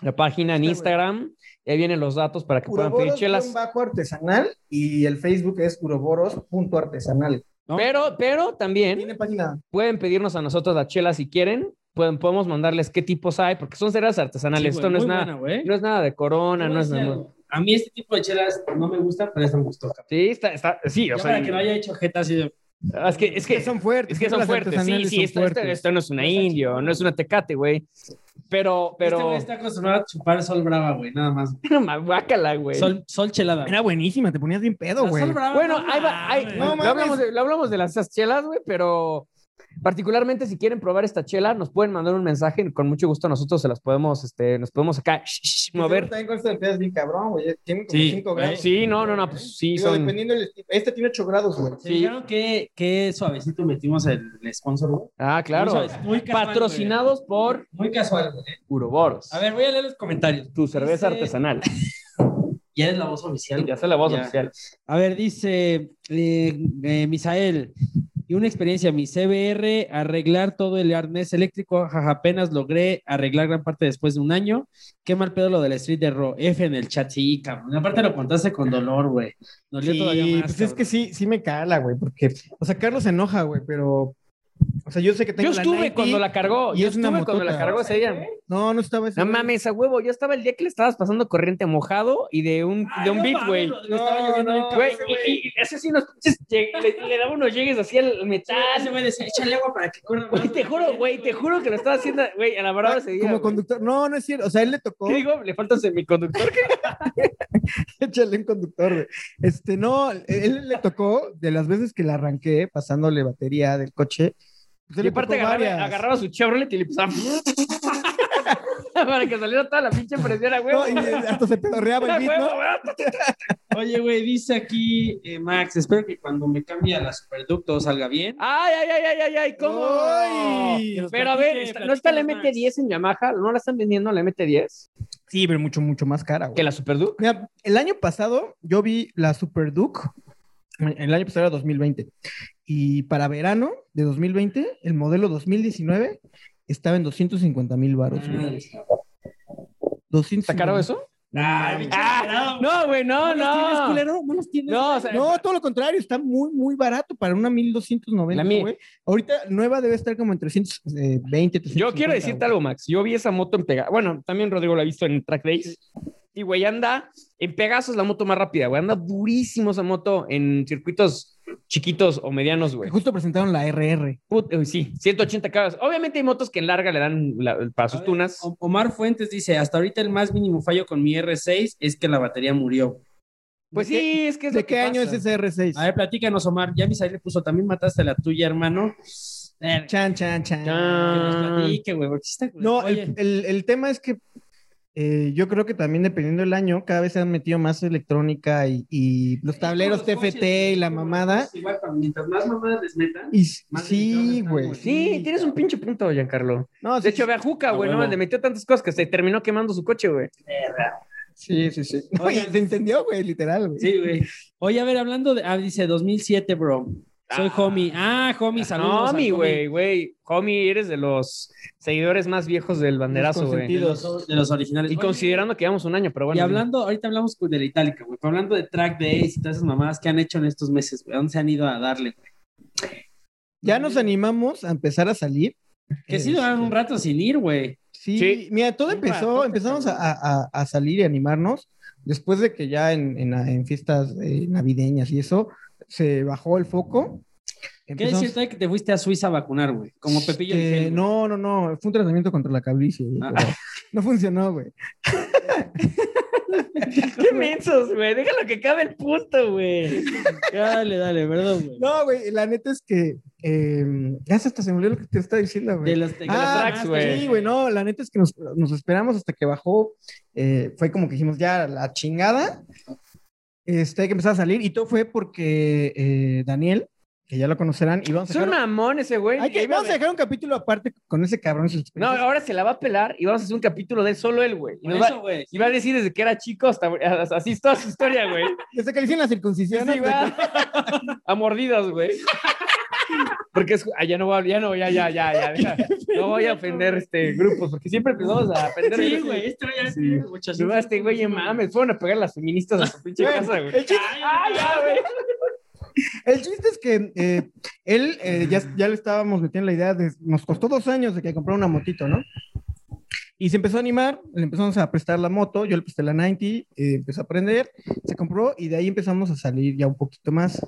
la página en. Instagram. Y ahí vienen los datos para que puedan pedir Uroboros chelas. bajo artesanal y el Facebook es uroboros.artesanal. ¿no? Pero, pero también Tiene página. pueden pedirnos a nosotros las chelas si quieren, pueden, podemos mandarles qué tipos hay, porque son cervezas artesanales. Sí, Esto güey, no es nada, buena, no es nada de corona, no a es nada. algo. A mí este tipo de chelas no me gusta, pero esta me gustó. Sí, está, está, sí, Ya o sea, para que no haya hecho jeta así de... es que, es que, son fuertes. es que son fuertes, sí, sí, esto, esto- fuertes. esto no es una No está indio, no es una tecate, güey. Pero, Este pero, güey está acostumbrado a chupar sol brava, güey, nada más. guácala, güey. Sol, sol chelada. Era buenísima, te ponías bien pedo, güey. sol brava, Bueno, no ahí va, ahí-. No lo, hablamos de, lo hablamos de las esas chelas, güey, pero particularmente si quieren probar esta chela, nos pueden mandar un mensaje y con mucho gusto nosotros se las podemos, este, nos podemos acá sh- sh- mover. De pedas bien cabrón, güey. Tiene como Sí, 5 güey. grados. Sí, no, no, no, pues sí, Digo, son... dependiendo del estilo. Este tiene 8 grados, güey. ¿Se fijaron qué, qué suavecito metimos el, el sponsor, güey? Ah, Muy claro. suavecito, muy casual, Patrocinados por. Muy casual, güey. Uroboros. A ver, voy a leer los comentarios. tu cerveza Dice- artesanal. Ya eres la voz oficial. Ya sé la voz Ya. oficial. A ver, dice eh, eh, Misael, y una experiencia, mi CBR, arreglar todo el arnés eléctrico, jaja, apenas logré arreglar gran parte después de un año. Qué mal pedo lo de la Street de Ro, F en el chat, sí, cabrón. Aparte lo contaste con dolor, güey. Dolió Sí, todavía más. pues es que sí, sí me cala, güey, porque, o sea, Carlos se enoja, güey, pero, o sea, yo sé que tengo Yo la estuve 90, cuando la cargó. y Yo es una estuve cuando la motota. cargó ese día. No, no estaba ese No mames, a huevo. Yo estaba el día que le estabas pasando corriente mojado y de un, Ay, de un no beat, güey. Bien Güey, cabrón, y, y- y ese sí nos le, le daba unos llegues así al metal. Ese güey decía, échale agua para que corra Güey, te juro, güey, te juro que lo estaba haciendo, güey, a la verdad ese día. Como conductor. No, no es cierto. O sea, él le tocó. ¿Qué digo? Le falta un semiconductor. ¿qué? Échale un conductor, güey. Este, no, él le tocó de las veces que la arranqué pasándole batería del coche. Él Y le aparte agarraba, agarraba su Chevrolet y le empezaba. para que saliera toda la pinche presión a huevo. No, y hasta se pedorreaba el beat, güey. Oye, güey, dice aquí eh, Max, espero que cuando me cambie a la Superducto salga bien. Ay, ay, ay, ay, ay, ay, ¿cómo? Pero a ver, está- ¿no está la platícanos, MT10 en Yamaha? ¿No la están vendiendo la MT10? Sí, pero mucho, mucho más cara, güey. ¿Que la Super Duke? Mira, el año pasado yo vi la Super Duke, el año pasado era 2020, y para verano de 2020, el modelo 2019 estaba en 250 mil baros. güey. ¿Está caro eso? Pinche Ah, no, güey, no, los tienes, no. culero? ¿No los tienes? No, o sea, No, todo lo contrario, está muy, muy barato para una 1290, La mía. güey. Ahorita nueva debe estar como en 320, 350. Yo quiero decirte güey. algo, Max. Yo vi esa moto en Pegasus. Bueno, también Rodrigo la ha visto en Track Days. Y, güey, anda en Pegasus la moto más rápida, güey. Anda durísimo esa moto en circuitos chiquitos o medianos, güey. Justo presentaron la RR. Put- uy, sí, 180 caballos. Obviamente hay motos que en larga le dan la- para sus ver, tunas. Omar Fuentes dice, hasta ahorita el más mínimo fallo con mi R6 es que la batería murió. Pues ¿de sí, es que es ¿De lo que qué año pasa. es ese R6? A ver, platícanos, Omar. Ya Misael le puso, también mataste a la tuya, hermano. Chan, chan, chan. que nos platique, güey, porque No, el- el tema es que eh, yo creo que también dependiendo del año, cada vez se han metido más electrónica y, y los tableros los TFT coches, y la mamada. Igual, mientras más mamadas les metan. Y s- Más sí, güey. Sí, tienes un pinche punto, Giancarlo. No, De sí, hecho, ve a Juca, güey, no le metió tantas cosas que se terminó quemando su coche, güey. sí, sí, sí. No, y Oigan. se entendió, güey, literal, güey. Sí, güey. Oye, a ver, hablando de. Ah, dice 2007, bro. Soy homie. Ah, homie, saludos. Homie, güey, güey. Homie, eres de los seguidores más viejos del banderazo, güey. De los, de los originales. Y Oye, considerando que llevamos un año, pero bueno. y hablando, ahorita hablamos de la Itálica, güey. Hablando de track days y todas esas mamadas que han hecho en estos meses, güey. ¿A ¿Dónde se han ido a darle, güey? Ya nos animamos a empezar a salir. Que sí Este, duraron un rato sin ir, güey. Sí, Sí. mira, todo empezó, empezamos a, a- a salir y animarnos después de que ya en, en- en fiestas eh, navideñas y eso se bajó el foco. ¿Qué Empezamos- decirte que te fuiste a Suiza a vacunar, güey? Como Pepillo. Este, Origel, güey. no, no, no, fue un tratamiento contra la calvicie, güey, Ah. no funcionó, güey. Qué mensos, güey. Déjalo que cabe el punto, güey. Dale, dale, perdón, güey. No, güey, la neta es que eh, ya hasta se me olvidó lo que te estaba diciendo, güey. De los, de los Ah, tracks, güey. Sí, güey, no, la neta es que nos, nos esperamos hasta que bajó. eh, fue como que dijimos, ya, la chingada. Este, que empezar a salir. Y todo fue porque eh, Daniel, que ya lo conocerán, y vamos a Es un mamón ese, güey. hay que- vamos a dejar un capítulo aparte con ese cabrón. No, ahora se la va a pelar y vamos a hacer un capítulo de él, solo él, güey. Y, va, güey. y va a decir desde que era chico hasta así es toda su historia, güey. Desde que le hicieron la circuncisión. Sí, güey. A mordidas, güey. Porque es, ah, ya no voy a, ya no, ya, ya, ya, ya, deja. No voy a ofender este grupos, porque siempre empezamos a ofender. Sí, güey. Esto ya Sí. muchas este güey, mames, fueron a pegar las feministas a su pinche casa, güey. ¡Ah, ya, güey! El chiste es que eh, él eh, ya, ya le estábamos metiendo la idea de. Nos costó dos años de que comprara una motito, ¿no? Y se empezó a animar, le empezamos a prestar la moto, yo le presté la 90, eh, empezó a aprender, se compró y de ahí empezamos a salir ya un poquito más.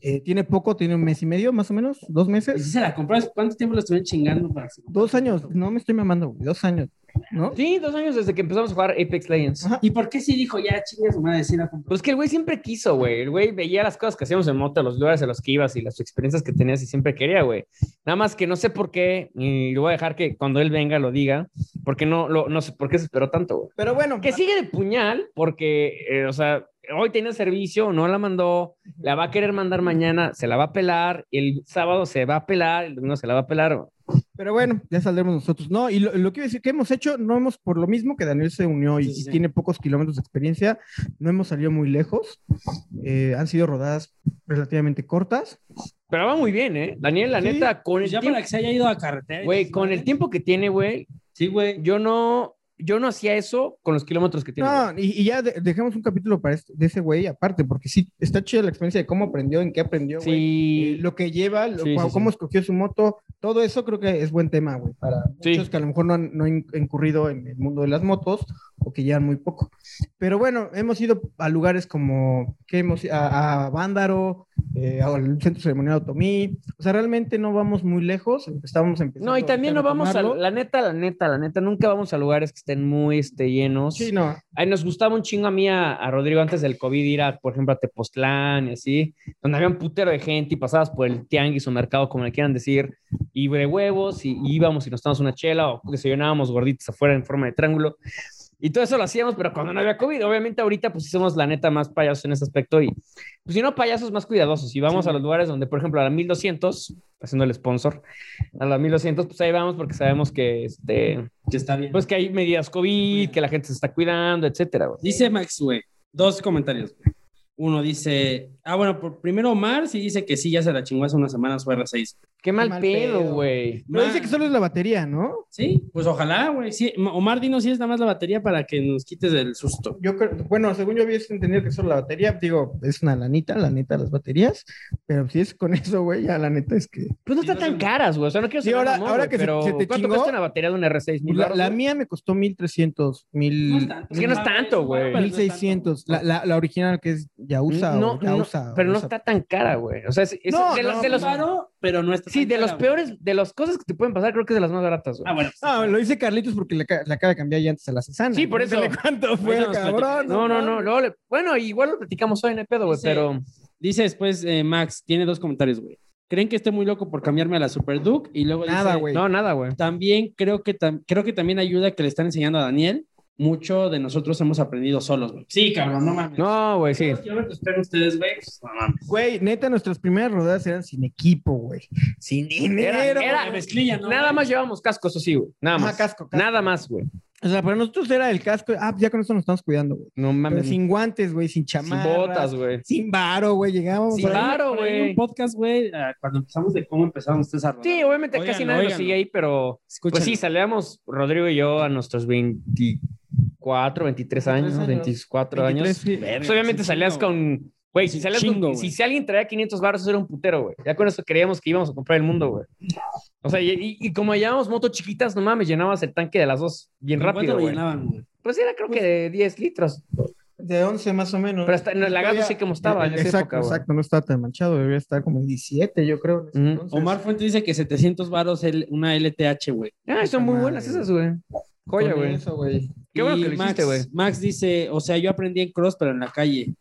Eh, tiene poco, tiene un mes y medio, más o menos, dos ¿Y meses. si se la compras? ¿Cuánto tiempo la estuvieron chingando para Dos años, no me estoy mamando, güey, dos años, ¿no? Sí, dos años desde que empezamos a jugar Apex Legends. Ajá. ¿Y por qué sí dijo ya chingue su madre, sí la compró? Pues que el güey siempre quiso, güey. El güey veía las cosas que hacíamos en moto, los lugares a los que ibas y las experiencias que tenías y siempre quería, güey. Nada más que no sé por qué, y lo voy a dejar que cuando él venga lo diga, porque no, lo, no sé por qué se esperó tanto, güey. Pero bueno, Que sigue de puñal, porque, eh, o sea, hoy tiene servicio, no la mandó, la va a querer mandar mañana, se la va a pelar, el sábado se va a pelar, el domingo se la va a pelar. güey. Pero bueno, ya saldremos nosotros. No, y lo, lo que iba a decir que hemos hecho, no hemos, por lo mismo que Daniel se unió y, Sí, sí, y sí. tiene pocos kilómetros de experiencia, no hemos salido muy lejos. Eh, han sido rodadas relativamente cortas. Pero va muy bien, ¿eh? Daniel, la Sí, neta, con Pues el ya tiempo, para que se haya ido a carretera. güey, con el tiempo que tiene, güey, Sí, güey. yo no, yo no hacía eso con los kilómetros que tiene. No, y, y ya de- dejemos un capítulo para este- de ese güey aparte, porque sí, está chida la experiencia de cómo aprendió, en qué aprendió, güey. Sí, Eh, lo que lleva, lo- Sí, sí, cómo escogió su moto, todo eso creo que es buen tema, güey, para muchos que a lo mejor no han, no han incurrido en el mundo de las motos o que llevan muy poco. Pero bueno, hemos ido a lugares como, que hemos a, a Vándaro, eh, al Centro Ceremonial Otomí, o sea, realmente no vamos muy lejos, estábamos empezando No, y también no vamos a, la neta, la neta, la neta, nunca vamos a lugares que estén muy este, llenos. Sí, no, Ahí nos gustaba un chingo a mí, a, a Rodrigo, antes del COVID, ir a, por ejemplo, a Tepoztlán y así, donde había un putero de gente y pasabas por el tianguis o mercado, como le quieran decir, y de huevos, y, y íbamos y nos tomamos una chela o desayunábamos gorditos afuera en forma de triángulo. Y todo eso lo hacíamos, pero cuando no había COVID, obviamente ahorita pues somos la neta más payasos en ese aspecto y pues si no payasos más cuidadosos y vamos Sí. a los lugares donde, por ejemplo, a la 1200, haciendo el sponsor, a la 1200, pues ahí vamos porque sabemos que este, Que está bien. pues que hay medidas COVID, que la gente se está cuidando, etcétera. güey. Dice Max, güey, dos comentarios. Uno dice, ah, bueno, por, primero Omar sí dice que sí, ya se la chingó hace unas semanas su R6. Qué mal, mal pedo, güey. pero dice que solo es la batería, ¿no? Sí, pues ojalá, güey. Sí, Ma- Omar, dinos si es nada más la batería para que nos quites del susto. Yo creo, bueno, según yo había entendido que solo la batería, digo, es una lanita, la neta, las baterías, pero si es con eso, güey, ya la neta es que... Pues no Sí, está no tan sé. caras, güey. O sea, no quiero Sí, ser ahora- mamón, ahora que se- pero se te ¿cuánto chingó? cuesta una batería de un R6? ¿Mil La, mía me costó 1300, No 1000, es tanto. Es que no es tanto, güey. pero no es tanto. 1600. La, la, la original que es Yausa no, o Yausa. no, pero no Yausa. está tan cara, güey. O sea, es, es No, de, los, no, de los, Claro, pero no está sí, tan de los cara, güey. peores, de las cosas que te pueden pasar, creo que es de las más baratas, güey. Ah, bueno. sí, Ah, lo dice Carlitos porque le, le acaba de cambiar llantas a la Cesana. Sí, por eso. ¿Cuánto fue, cabrón? No, no, no. luego le- bueno, igual lo platicamos hoy en el pedo, güey, Dice- pero Dice después eh, Max, tiene dos comentarios, güey. ¿Creen que estoy muy loco por cambiarme a la Super Duke? Y luego Nada, dice, güey. no, nada, güey. También creo que, tam- creo que también ayuda que le están enseñando a Daniel. Mucho de nosotros hemos aprendido solos, güey. Sí, cabrón, no mames. No, güey, sí. Los kilómetros que ustedes, güey, pues, no mames. Güey, neta, nuestras primeras rodadas eran sin equipo, güey. Sin dinero. Era- era- La mezclilla, ¿no? Nada más llevamos cascos, eso sí, güey. Nada Ajá, más. casco, casco. Nada más, güey. O sea, para nosotros era el casco. Ah, ya con eso nos estamos cuidando, güey. No Pero mames. sin guantes, güey, sin Sin chamarras. botas, güey. Sin varo, güey. Llegábamos. Sin varo. Güey. Un podcast, güey, ah, cuando empezamos de cómo empezaron ustedes a rodar. Sí, obviamente casi nadie lo óiganlo. sigue ahí, pero pues sí, salíamos Rodrigo y yo a nuestros 24, 23 años, 23 años. 24 23, años. sí. Pues obviamente sí, salías con. Güey, si, Sí, chingo, si, si alguien traía 500 baros, eso era un putero, güey. Ya con eso creíamos que íbamos a comprar el mundo, güey. O sea, y, y- y como llevábamos motos chiquitas, no mames, llenabas el tanque de las dos bien ¿Con cuánto rápido, güey. llenaban, güey? Pues era creo que de 10 litros. De 11 más o menos. Pero hasta, no, la gas no Todavía- sé cómo estaba en esa exacto, época, güey. exacto. No estaba tan manchado. Debería estar como en 17, yo creo. en ese Ujú. entonces. Omar Fuente dice que 700 varos el- una LTH, güey. Ah, son muy buenas esas, güey. Joya, güey. eso, güey. Qué bueno que lo Max, hiciste, güey. Max dice, o sea, yo aprendí en cross, pero en la calle.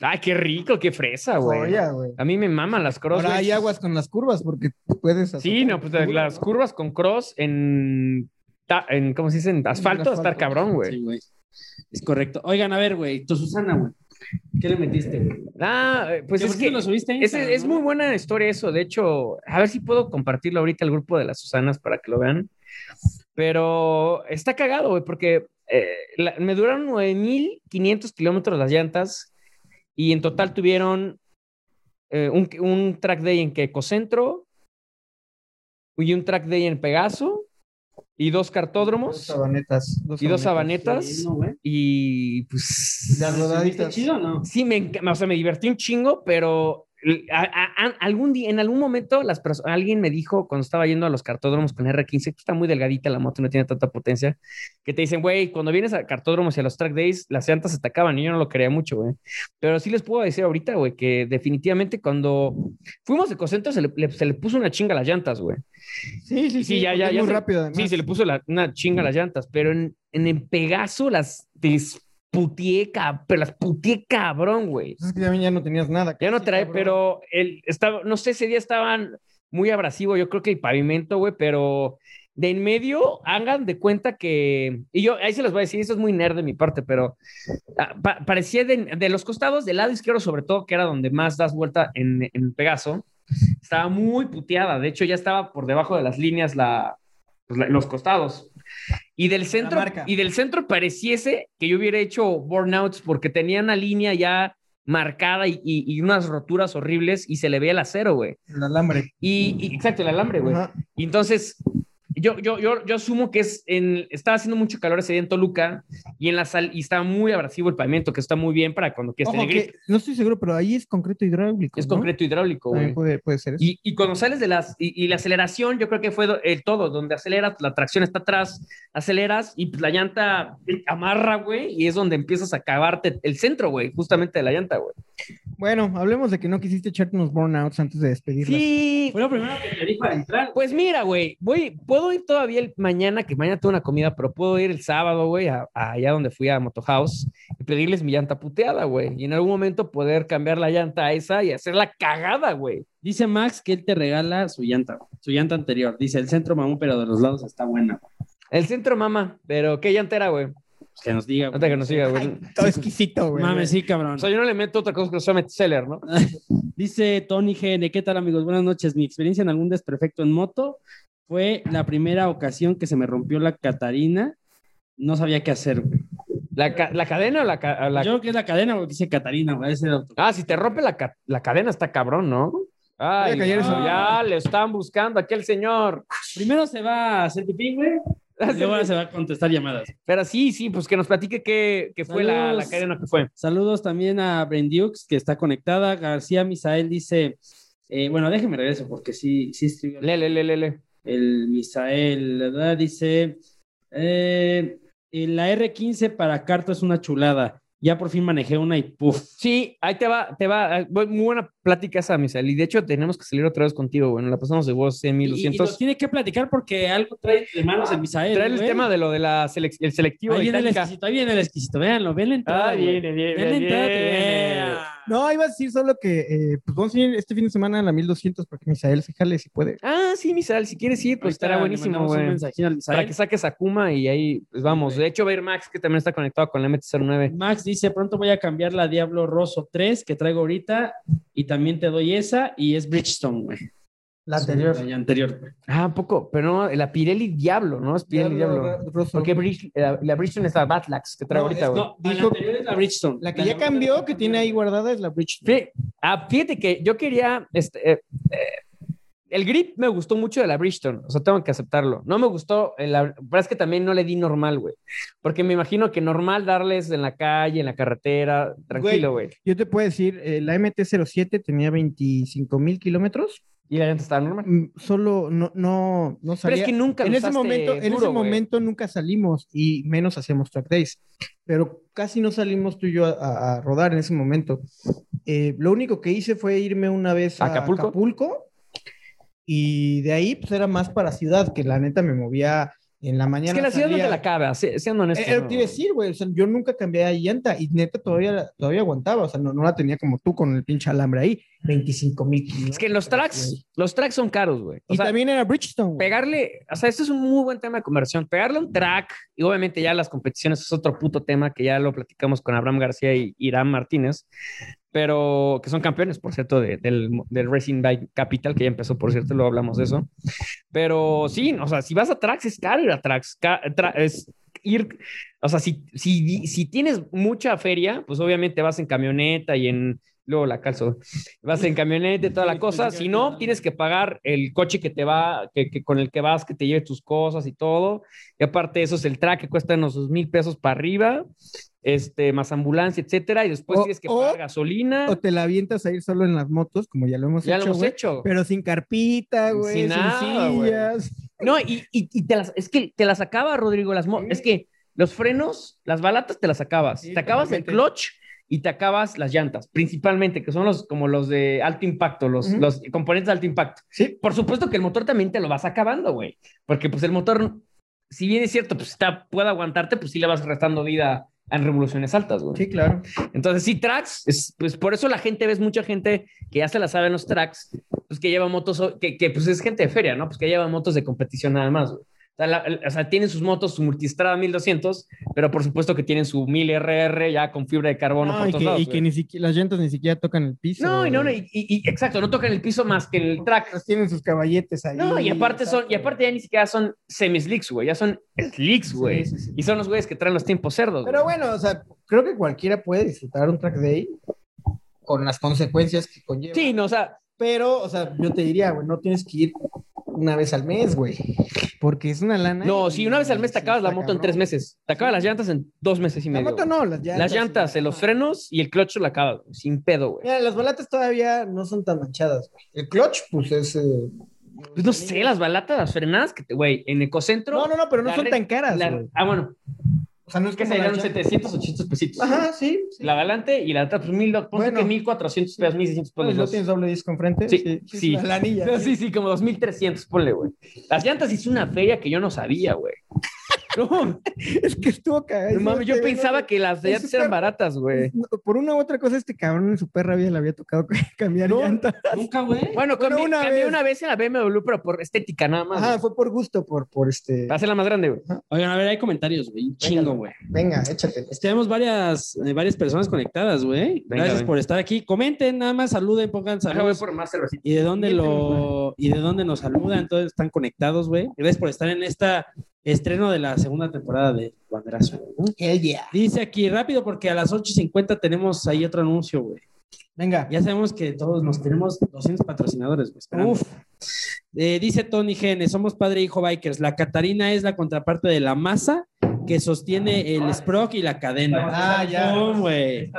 Ay, qué rico, qué fresa, güey. Joya, güey. A mí me maman las cross. Ahora güey. hay aguas con las curvas porque puedes. Sí, azotar no, pues las curvas con cross en, ¿cómo se dice? En asfalto, estar cabrón, güey. Sí, güey. Es correcto. Oigan, a ver, güey, tu Susana, güey. ¿Qué le metiste, güey? Ah, eh, pues ¿Qué es que lo subiste a es, Instagram, es no? muy buena historia eso. De hecho, a ver si puedo compartirlo ahorita al grupo de las Susanas para que lo vean. Pero está cagado, güey, porque eh, la- me duraron 9.500 kilómetros las llantas y en total tuvieron eh, un, un track day en Quecocentro y un track day en Pegaso y dos Dos cartódromos sabanetas. y dos sabanetas Sí, no, y pues Las ¿Está rodaditas. chido o no? sí me, o sea, me divertí un chingo, pero a- a- a- algún día, en algún momento, las alguien me dijo cuando estaba yendo a los cartódromos con R15, que está muy delgadita la moto, no tiene tanta potencia, que te dicen, güey, cuando vienes a cartódromos y a los track days, las llantas se te acaban y yo no lo creía mucho, güey. Pero sí les puedo decir ahorita, güey, que definitivamente cuando fuimos de Cocentro se le, le- se le puso una chinga a las llantas, güey. Sí, sí, sí. Sí, ya, ya, Muy se- rápido, además. Sí, se le puso la- una chinga a las llantas, pero en, en el Pegaso las cab- pero las putié cabrón, güey. Pues Es que también ya no tenías nada. Ya no trae, cabrón. pero el, estaba, no sé, ese día estaban muy abrasivo, yo creo que el pavimento, güey, pero de en medio hagan de cuenta que, y yo ahí se los voy a decir, eso es muy nerd de mi parte, pero ah, pa- parecía de, de los costados, del lado izquierdo sobre todo, que era donde más das vuelta en, en Pegaso, estaba muy puteada, de hecho ya estaba por debajo de las líneas la, pues, la- los costados. Y del centro, y del centro pareciese que yo hubiera hecho burnouts porque tenía una línea ya marcada y, y- y unas roturas horribles y se le veía el acero, güey. El alambre. Y, y- exacto, el alambre, güey. Y entonces, yo, yo, yo, yo asumo que es en, estaba haciendo mucho calor ese día en Toluca y en la sal, y estaba muy abrasivo el pavimento, que está muy bien para cuando quieres Ojo, tener que no estoy seguro, pero ahí es concreto hidráulico. Es ¿no? concreto hidráulico, güey. Puede, puede ser eso. Y, y cuando sales de las, y, y la aceleración, yo creo que fue el todo, donde aceleras, la tracción está atrás, aceleras y pues, la llanta amarra, güey, y es donde empiezas a acabarte el centro, güey, justamente de la llanta, güey. Bueno, hablemos de que no quisiste echarte unos burnouts antes de despedirla. Sí, Fue lo primero que te dijo al entrar. Pues mira, güey, voy, puedo ir todavía el mañana, que mañana tengo una comida, pero puedo ir el sábado, güey, a, a allá donde fui a Moto House y pedirles mi llanta puteada, güey. Y en algún momento poder cambiar la llanta a esa y hacerla cagada, güey. Dice Max que él te regala su llanta, su llanta anterior. Dice, el centro mamón, pero de los lados está buena. güey. El centro, mamá, pero qué llanta era, güey. Pues que nos diga. Güey. que nos siga, güey. Todo exquisito, güey. Mames, sí, cabrón. O sea, yo no le meto otra cosa que se llama seller, ¿no? Dice Tony GN, ¿qué tal amigos? Buenas noches. Mi experiencia en algún desperfecto en moto fue la primera ocasión que se me rompió la Catarina. No sabía qué hacer. güey. ¿La, ca- la cadena o la, ca- la- Yo creo que es la cadena, porque dice Catarina, güey. ese Ah, si te rompe la, ca- la cadena está cabrón, ¿no? Ay, no, ya le están buscando aquí al señor. Primero se va a hacer pipí, güey. Y luego ahora se va a contestar llamadas. Pero sí, sí, pues que nos platique qué, qué fue la, la Saludos. cadena que fue. Saludos también a Brendukes, que está conectada. García Misael dice, eh, bueno, déjeme regreso, porque sí, sí escribió Lele, lele, lele. El Misael, ¿verdad? Dice, eh, la R15 para carta es una chulada. Ya por fin manejé una y puff. Sí, ahí te va, te va. eh, Muy buena plática esa, Misael. Y de hecho, tenemos que salir otra vez contigo. Bueno, la pasamos de voz en Y, y nos 1200. tiene que platicar porque algo trae de manos el Misael. Trae el güey. tema de lo de la selec- el selectivo Ahí de viene el exquisito, ahí viene el exquisito. Véanlo, ven la entrada. Ah, viene, viene, Ven la entrada, que viene. No, iba a decir solo que eh, pues vamos a ir este fin de semana a la 1200 para que Misael se jale si puede. Ah, sí, Misael, si quieres ir, pues estará buenísimo, güey. Para que saques a Kuma y ahí pues vamos. De hecho, va a ir Max, que también está conectado con la MT-09. Max dice, pronto voy a cambiar la Diablo Rosso 3 que traigo ahorita y también te doy esa y es Bridgestone, güey. La La anterior. Ah, un poco, pero no, la Pirelli Diablo, ¿no? Es Pirelli Diablo. Porque Bridge- la, la Bridgestone es la Batlax que trae No, ahorita, güey. No, la Dijo- anterior es la Bridgestone. La que ya cambió, que tiene ahí guardada, es la Bridge. Fí- ah, fíjate que yo quería, este, eh, eh, el grip me gustó mucho de la Bridgestone, o sea, tengo que aceptarlo. No me gustó, la, pero es que también no le di normal, güey. Porque me imagino que normal darles en la calle, en la carretera, tranquilo, güey. Yo te puedo decir, eh, la MT-07 tenía 25 mil kilómetros. Y la gente estaba normal. Mm, Solo no, no, no Pero salía. es que nunca en ese momento, en duro, ese güey. momento nunca salimos y menos hacíamos track days. Pero casi no salimos tú y yo a, a- a rodar en ese momento. Eh, lo único que hice fue irme una vez a ¿Acapulco? Acapulco? Y de ahí pues era más para ciudad, que la neta me movía en la mañana. Es que la ciudad no te la cabe, siendo honesto. Eh, eh, no. te iba a decir, güey, o sea, yo nunca cambié de llanta y neta todavía, todavía aguantaba, o sea, no, no la tenía como tú con el pinche alambre ahí, 25 mil. Es que los tracks, los tracks son caros, güey. Y sea, también era Bridgestone. pegarle, o sea, esto es un muy buen tema de conversión. Pegarle un track, y obviamente ya las competiciones es otro puto tema que ya lo platicamos con Abraham García y Irán Martínez, pero que son campeones, por cierto, de- del, del Racing Bike Capital, que ya empezó, por cierto, luego hablamos de eso. Pero sí, o sea, si vas a tracks, es caro ir a tracks. Ca- tra- es ir, o sea, si, si, si tienes mucha feria, pues obviamente vas en camioneta y en. Luego la calzo. Vas en camioneta y toda la cosa. Si no, tienes que pagar el coche que te va, que, que con el que vas, que te lleve tus cosas y todo. Y aparte, eso es el track que cuesta unos mil pesos para arriba. Este, más ambulancia, etcétera, y después O- tienes que o- pagar gasolina. O te la avientas a ir solo en las motos, como ya lo hemos ya lo hemos hecho. Pero sin carpita, güey. Sin Sin, nada, güey. sillas. No, y, y- y te las, es que te las acaba, Rodrigo, las Sí. es que los frenos, las balatas te las acabas. Sí, te acabas el clutch y te acabas las llantas, principalmente, que son los como los de alto impacto, los, los componentes de alto impacto. Sí. Por supuesto que el motor también te lo vas acabando, güey. Porque pues el motor, si bien es cierto, pues está, puede aguantarte, pues sí le vas restando vida en revoluciones altas, güey. Sí, claro. Entonces, sí, tracks, es, pues por eso la gente, ves mucha gente que ya se la sabe en los tracks, pues que lleva motos, que, que pues es gente de feria, ¿no? Pues que lleva motos de competición nada más, güey. O sea, la- o sea, tienen sus motos, su multistrada 1200, pero por supuesto que tienen su 1000 RR ya con fibra de carbono No, por y todos que, lados, y que ni siquiera, las llantas ni siquiera tocan el piso. No, y no, no, y, y- y- exacto, no tocan el piso más que el track. Tienen sus caballetes ahí. No, y aparte son, y exacto. aparte ya ni siquiera son semi-slicks, güey, ya son slicks, güey. Sí, sí, sí. Y son los güeyes que traen los tiempos cerdos. Pero güey. bueno, o sea, creo que cualquiera puede disfrutar un track day con las consecuencias que conlleva. Sí, no, o sea, Pero, o sea, yo te diría, güey, no tienes que ir una vez al mes, güey. Porque es una lana. no, si una vez al mes te acabas la moto en tres meses. Te acabas las llantas en dos meses y La medio. moto no, las llantas. Las llantas, y- los frenos y el clutch la acabas, güey, sin pedo, güey. Mira, las balatas todavía no son tan manchadas, güey. El clutch, pues es. eh, Pues no sé, las balatas, las frenadas, que te, güey, en Ecocentro. No, no, no, pero no la son re- tan caras, la- güey. ah, bueno, O sea, no es que serían llantas. 700, 800 pesitos. Ajá, sí. sí. La de adelante y la de atrás, pues mil, ponte Bueno. que 1400 pesos, 1600 Pues, pesos. ¿No tienes doble disco enfrente? Sí, sí. es La anilla. No, sí, sí, como 2300, ponle, güey. Las llantas hice una feria que yo no sabía, güey. No, Es que estuvo cagado. no mames, yo pensaba que las Es llantas eran baratas, güey. No, Por una u otra cosa, este cabrón en su perra vida le había tocado cambiar No. Nunca, güey. Bueno, cambié, una cambié vez. una vez en la BMW, pero por estética nada más. Ajá, güey. fue por gusto, por, por este. Para hacerla más grande, güey. Oigan, a ver, hay comentarios, güey. Un Chingo, güey. Venga, échate. Tenemos varias, eh, varias personas conectadas, güey. Gracias venga. por estar aquí. Comenten, nada más saluden, pongan saludos. por más cervecita. ¿Y de dónde lo y de dónde nos saludan? Todos están conectados, güey. Gracias por estar en esta estreno de la segunda temporada de Banderazo. ¿no? Hell yeah. Dice aquí rápido porque a las 8:50 tenemos ahí otro anuncio, güey. Venga. Ya sabemos que todos nos tenemos 200 patrocinadores, güey. Uf. Eh, dice Tony Gene, somos padre e hijo bikers. La Catarina es la contraparte de la masa que sostiene el sprock y la cadena. Ah, ya. Güey.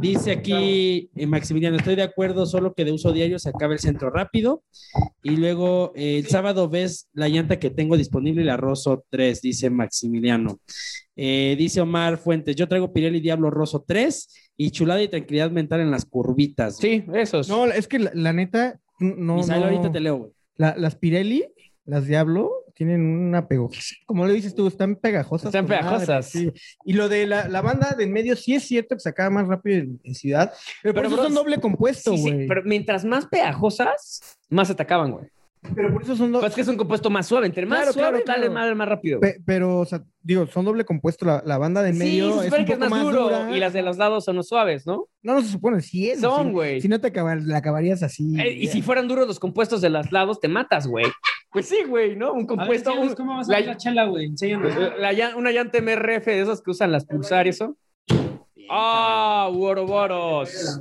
Dice aquí eh, Maximiliano, estoy de acuerdo, solo que de uso diario se acaba el centro rápido. Y luego eh, el sábado ves la llanta que tengo disponible y la Rosso 3, dice Maximiliano. Eh, dice Omar Fuentes, yo traigo Pirelli Diablo Rosso 3 y chulada y tranquilidad mental en las curvitas. Sí, esos. No, es que la, la neta, no. Misael, no- ahorita te leo, güey. la- las Pirelli, las Diablo, tienen un apego. Como le dices tú, están pegajosas. Están madre, pegajosas. sí. Y lo de la, la banda de en medio, sí es cierto que se acaba más rápido en, en ciudad, pero, por Pero, eso bro, son doble compuesto, Sí, sí, güey. pero mientras más pegajosas, más se te acaban, güey. Pero por eso son doble. Pues es que es un compuesto más suave. Entre más Claro, suave, claro, dale claro. más, más rápido. güey. Pe- pero, o sea, digo, son doble compuesto. La, la banda de en Sí, medio se es un que es poco más más duro dura. y las de los lados son los suaves, ¿no? No, no se supone, sí es. Son, si- güey. Si no te acabar, la acabarías así. Eh, y si fueran duros los compuestos de los lados, te matas, güey. Pues sí, güey, ¿no? Un A ver, compuesto. un- ¿Cómo vas a la- ver la chela, güey? Enséñanos. la una llanta MRF de esas que usan las pulsar y eso. ¡Ah, Ouroboros!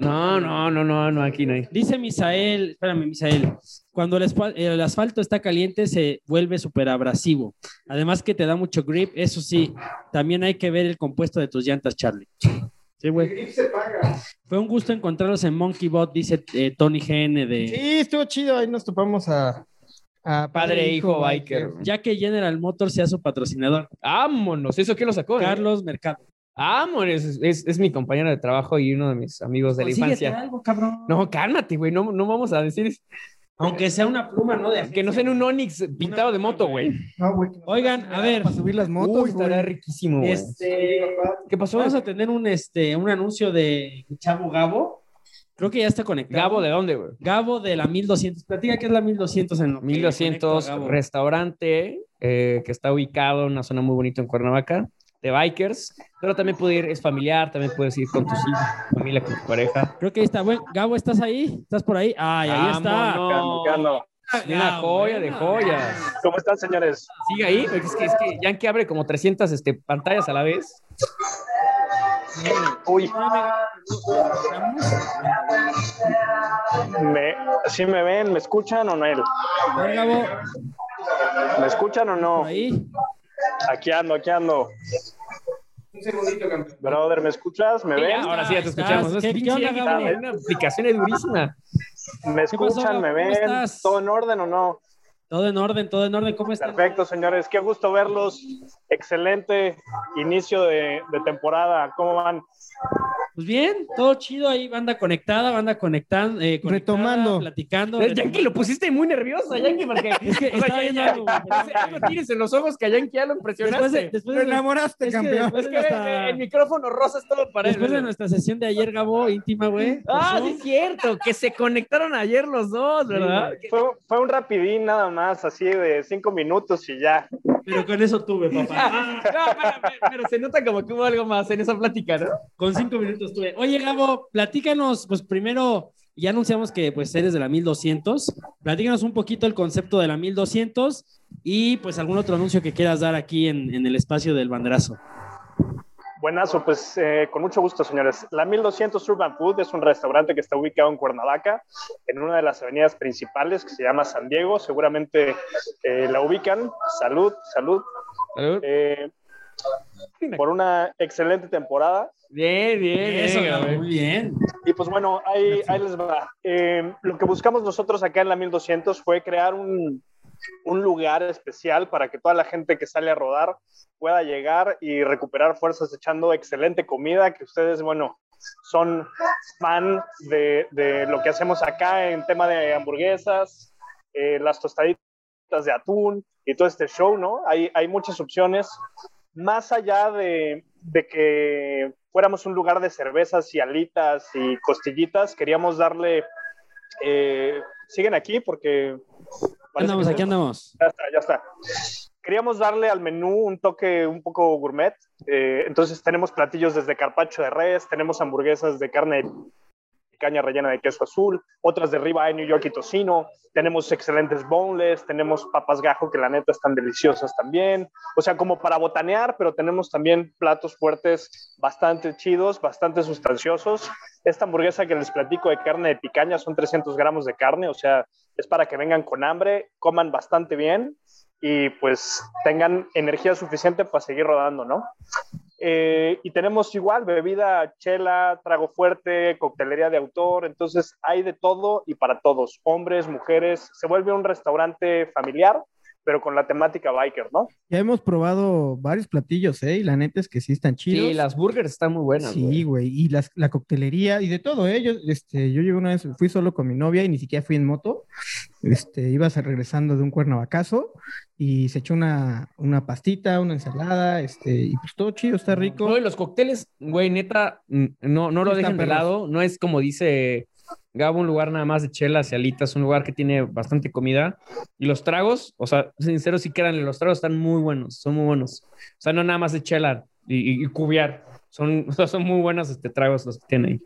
No, no, no, no, no, aquí no hay. Dice Misael, espérame, Misael, cuando el, el asfalto está caliente se vuelve súper abrasivo. Además que te da mucho grip, eso sí, también hay que ver el compuesto de tus llantas, Charlie. Sí, güey. Fue un gusto encontrarlos en Monkey Bot, dice eh, Tony GN de... Sí, estuvo chido. Ahí nos topamos a, a Padre e hijo biker. Ya que General Motors sea su patrocinador, Vámonos, ¿eso quién lo sacó? eh? Carlos Mercado. Vámonos, es, es, es mi compañero de trabajo y uno de mis amigos de la infancia. algo, cabrón. No, cálmate, güey, no, no vamos a decir eso. Aunque sea una pluma, ¿no? De que no sea en un Onix pintado de moto, güey. No, güey, que Oigan, a ver. Para subir las motos, Uy, güey. riquísimo, güey. Este, ¿Qué pasó? vamos a tener un, este, un anuncio de Chavo Gabo. Creo que ya está conectado. Gabo, ¿de dónde, güey? Gabo de la 1200. Platica qué es la 1200 en lo que 1200 conecto a Gabo. restaurante eh, que está ubicado en una zona muy bonita en Cuernavaca, de bikers, pero también puede ir, es familiar, también puedes ir con tus hijos, familia, con tu pareja. Creo que ahí está. Bueno, Gabo, ¿estás ahí? ¿Estás por ahí? Ay, ahí está. Vámonos. ¿Qué ando? Una joya de joyas. ¿Cómo están, señores? Sigue ahí, es que, es que Yankee abre como 300 este, pantallas a la vez. Uy, me, ¿sí me ven? ¿Me escuchan o no? él? A ver, Gabo, ¿Me escuchan o no? ahí. Aquí ando, aquí ando. Un segundito, campeón. Brother, ¿me escuchas? ¿Me ven? ahora sí ya te escuchamos. ¿qué- Es qué pinche onda, tiene una aplicación es durísima. ¿Me pasó, escuchan? ¿Me ¿Cómo ven? ¿Todo en orden o no? Todo en orden, todo en orden. ¿Cómo están? Perfecto, señores. Qué gusto verlos. Excelente inicio de, de temporada. ¿Cómo van? Pues bien, todo chido ahí, banda conectada, banda conectando, eh, conectada, Retomando. platicando. Eh, Yankee lo pusiste muy nervioso, Yankee, porque Es que o sea, estaba ya- viendo ya- algo, algo tienes en los ojos que a Yankee ya lo Después impresionaste. de, después Lo de- enamoraste, es que campeón. después Es de que nuestra- el micrófono rosa es todo para él. después de nuestra sesión de ayer, Gabo, íntima, güey. Ah, sí es cierto, que se conectaron ayer los dos, ¿verdad? Sí, Fue, fue un rapidín nada más, así de cinco minutos y ya. Pero con eso tuve, papá. Ah, no, pero, pero- pero se nota como que hubo algo más en esa plática, ¿no? Con cinco minutos tuve. Oye, Gabo, platícanos, pues primero, ya anunciamos que pues eres de la 1200. Platícanos un poquito el concepto de la 1200 y pues algún otro anuncio que quieras dar aquí en, en el espacio del banderazo. Buenazo, pues eh, con mucho gusto, señores. La 1200 Urban Food es un restaurante que está ubicado en Cuernavaca, en una de las avenidas principales que se llama San Diego. Seguramente eh, la ubican. Salud, salud. Salud. Eh, por una excelente temporada. Bien, bien, Eso, muy bien. Y pues bueno, ahí, ahí les va. Eh, lo que buscamos nosotros acá en la 1200 fue crear un, un lugar especial para que toda la gente que sale a rodar pueda llegar y recuperar fuerzas echando excelente comida, que ustedes, bueno, son fan de, de lo que hacemos acá en tema de hamburguesas, eh, las tostaditas de atún y todo este show, ¿no? Hay, hay muchas opciones. Más allá de, de que fuéramos un lugar de cervezas y alitas y costillitas, queríamos darle... eh, siguen aquí porque... parece Andamos, aquí andamos. ya está, ya está. Queríamos darle al menú un toque un poco gourmet. eh, entonces tenemos platillos desde carpacho de res, tenemos hamburguesas de carne de caña rellena de queso azul, otras de ribeye New York y tocino, tenemos excelentes boneless, tenemos papas gajo que la neta están deliciosas también, o sea, como para botanear, pero tenemos también platos fuertes bastante chidos, bastante sustanciosos. Esta hamburguesa que les platico de carne de picaña son 300 gramos de carne, o sea, es para que vengan con hambre, coman bastante bien y pues tengan energía suficiente para seguir rodando, ¿no? Eh, y tenemos igual bebida, chela, trago fuerte, coctelería de autor, entonces hay de todo y para todos, hombres, mujeres, se vuelve un restaurante familiar, pero con la temática biker, ¿no? Ya hemos probado varios platillos, ¿eh? Y la neta es que sí están chidos. Sí, las burgers están muy buenas. Sí, güey, y las, la coctelería y de todo, ¿eh? Yo, este, yo llegué una vez, fui solo con mi novia y ni siquiera fui en moto. Este, ibas regresando de un cuernavacazo y se echó una, una pastita, una ensalada, este, y pues todo chido, está rico. No, y los cócteles, güey, neta, no, no lo Sí, están dejen de perros. lado. No es como dice Gabo, un lugar nada más de chelas y alitas, un lugar que tiene bastante comida. Y los tragos, o sea, sincero, sí quedan, los tragos están muy buenos, son muy buenos. O sea, no nada más de chela y, y, cubiar. Son, son muy buenos este, tragos los que tienen ahí.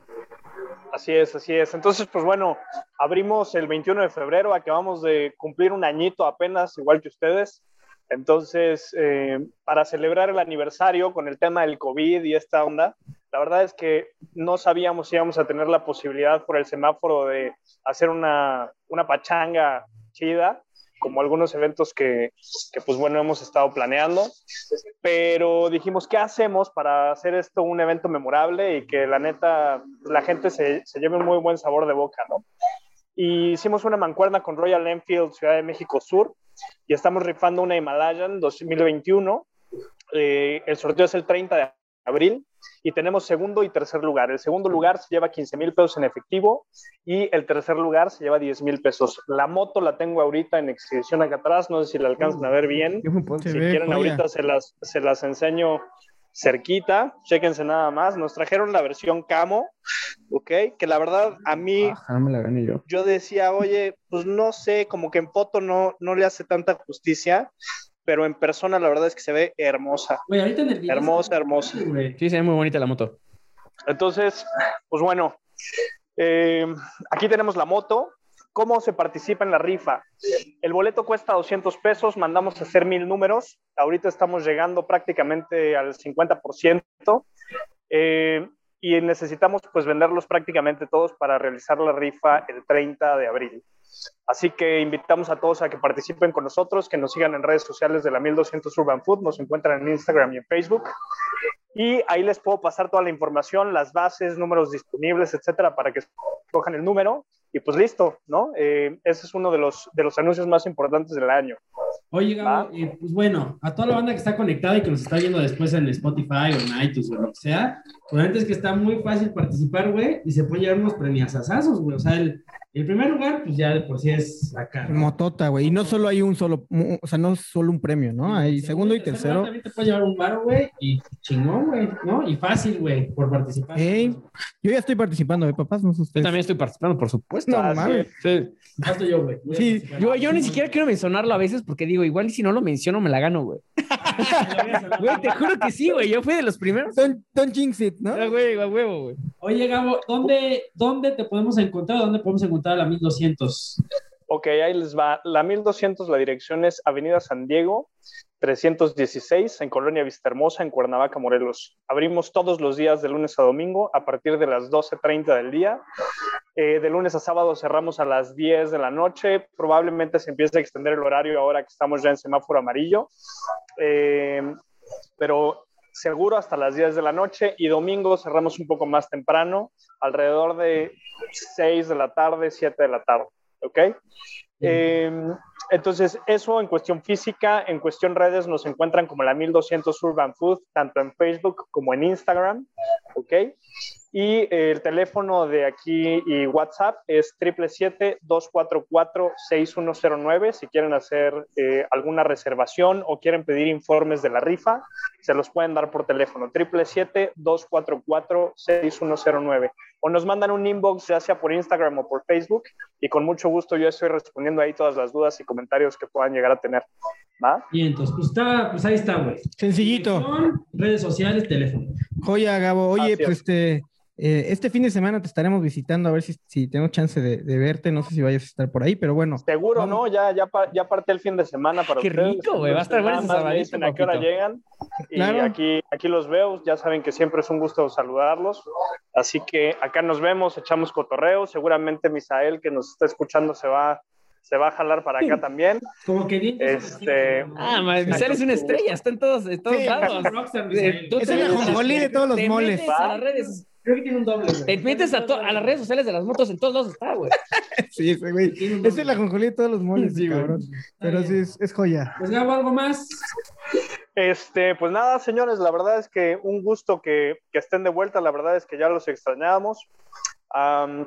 Así es, así es. Entonces, pues bueno, abrimos el 21 de febrero, acabamos de cumplir un añito apenas, igual que ustedes. Entonces, eh, para celebrar el aniversario con el tema del COVID y esta onda, la verdad es que no sabíamos si íbamos a tener la posibilidad por el semáforo de hacer una, una pachanga chida, como algunos eventos que, que, pues bueno, hemos estado planeando. Pero dijimos, ¿qué hacemos para hacer esto un evento memorable y que la neta, la gente se, se lleve un muy buen sabor de boca, ¿no? Y hicimos una mancuerna con Royal Enfield Ciudad de México Sur y estamos rifando una Himalayan 2021. Eh, el sorteo es el 30 de abril y tenemos segundo y tercer lugar. El segundo lugar se lleva 15 mil pesos en efectivo y el tercer lugar se lleva 10 mil pesos. La moto la tengo ahorita en exhibición acá atrás, no sé si la alcanzan a ver bien. Si quieren ahorita se las, se las enseño cerquita, chéquense nada más. Nos trajeron la versión camo, ¿ok? Que la verdad a mí Ajá, me la gané yo. yo decía, oye, pues no sé, como que en foto no, no le hace tanta justicia, pero en persona la verdad es que se ve hermosa. Güey, ahorita en el video. Hermosa, hermosa. Güey. Sí, se ve muy bonita la moto. Entonces, pues bueno, eh, aquí tenemos la moto. ¿Cómo se participa en la rifa? El boleto cuesta 200 pesos, mandamos a hacer mil números. Ahorita estamos llegando prácticamente al 50%. Eh, y necesitamos pues venderlos prácticamente todos para realizar la rifa el 30 de abril. Así que invitamos a todos a que participen con nosotros, que nos sigan en redes sociales de la 1200 Urban Food, nos encuentran en Instagram y en Facebook. Y ahí les puedo pasar toda la información, las bases, números disponibles, etcétera, para que cojan el número. Y pues listo, ¿no? Eh, ese es uno de los, de los anuncios más importantes del año. Oye, Gabo, eh, pues bueno, a toda la banda que está conectada y que nos está viendo después en Spotify o en iTunes o lo que sea, pues es que está muy fácil participar, güey, y se pueden llevar unos premiazazazos, güey. O sea, el, el primer lugar, pues ya de por sí es acá. Motota, güey. Y no solo hay un solo, o sea, no solo un premio, ¿no? Hay segundo, y tercero. También te puedes llevar un bar, güey, y chingón, güey, ¿no? Y fácil, güey, por participar. Hey, yo ya estoy participando, ¿eh, papás? No sé ustedes. Yo también estoy participando, por supuesto. No, ah, mames. Sí. Falto yo, güey. Sí, yo, yo ni siquiera quiero mencionarlo a veces porque digo, igual si no lo menciono me la gano, güey. Güey, te juro que sí, güey. Yo fui de los primeros. Don't, don't jinx it, ¿no? Güey, a huevo, güey. Oye, Gabo, ¿dónde, ¿dónde te podemos encontrar? ¿Dónde podemos encontrar a la 1200? Ok, ahí les va. La 1200, la dirección es Avenida San Diego, 316, en Colonia Vistahermosa, en Cuernavaca, Morelos. Abrimos todos los días de lunes a domingo a partir de las 12.30 del día. Eh, de lunes a sábado cerramos a las 10 de la noche. Probablemente se empiece a extender el horario ahora que estamos ya en semáforo amarillo. Eh, pero seguro hasta las 10 de la noche y domingo cerramos un poco más temprano, alrededor de 6 de la tarde, 7 de la tarde. ¿Ok? Eh, entonces, eso en cuestión física, en cuestión redes nos encuentran como la 1200 Urban Food, tanto en Facebook como en Instagram, ¿ok? Y el teléfono de aquí y WhatsApp es 777-244-6109. Si quieren hacer eh, alguna reservación o quieren pedir informes de la rifa, se los pueden dar por teléfono. 777-244-6109. O nos mandan un inbox, ya sea por Instagram o por Facebook, y con mucho gusto yo estoy respondiendo ahí todas las dudas y comentarios que puedan llegar a tener. ¿Va? Y entonces, pues, está, pues ahí está, güey. Sencillito. Redes sociales, teléfono. Joya, Gabo. Oye, pues este eh, este fin de semana te estaremos visitando a ver si, si tenemos chance de, verte. No sé si vayas a estar por ahí, pero bueno. Seguro, ¿no? Ya, ya, ya parte el fin de semana para Qué rico, güey. Va a estar bueno ese a qué hora llegan. Y aquí, aquí los veo. Ya saben que siempre es un gusto saludarlos. Así que acá nos vemos, echamos cotorreo. Seguramente Misael, que nos está escuchando, se va se va a jalar para acá también. Como que bien. Este... Ah, Misael es una estrella, está en todos, en todos lados. es el ajonjolí de todos los moles. A las redes Creo que tiene un doble, güey. Te metes a, a, las redes sociales de las motos, en todos lados está, güey. sí, güey. Es el ajonjolí de todos los moles, sí, cabrón. Pero sí, es, es, joya. Pues Gabo, ¿algo más? Este, pues nada, señores, la verdad es que un gusto que, que estén de vuelta, la verdad es que ya los extrañábamos. Um,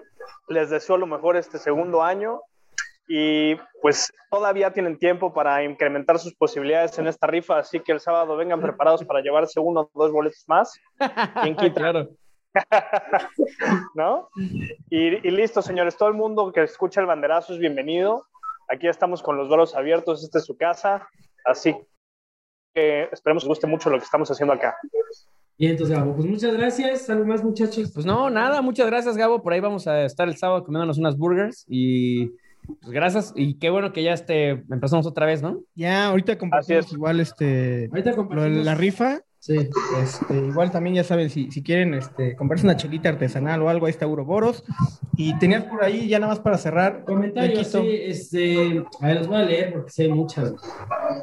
les deseo lo mejor este segundo año y pues todavía tienen tiempo para incrementar sus posibilidades en esta rifa, así que el sábado vengan preparados para llevarse uno o dos boletos más. ¿Quién quita? Claro. ¿No? Y, listo, señores. Todo el mundo que escucha el banderazo es bienvenido. Aquí estamos con los brazos abiertos. Esta es su casa. Así que esperemos que guste mucho lo que estamos haciendo acá. Y entonces, Gabo, pues muchas gracias. ¿Algo más, muchachos? Pues no, nada. Muchas gracias, Gabo. Por ahí vamos a estar el sábado comiéndonos unas burgers y pues gracias y qué bueno que ya este, empezamos otra vez, ¿no? Ya, ahorita compartimos igual este, ahorita compartimos. la rifa Sí. Este, igual también ya saben, si, si quieren este, comprarse una chelita artesanal o algo, ahí está Uroboros. Y tenías por ahí, ya nada más para cerrar. Comentarios, sí, este, a ver, los voy a leer porque sé muchas.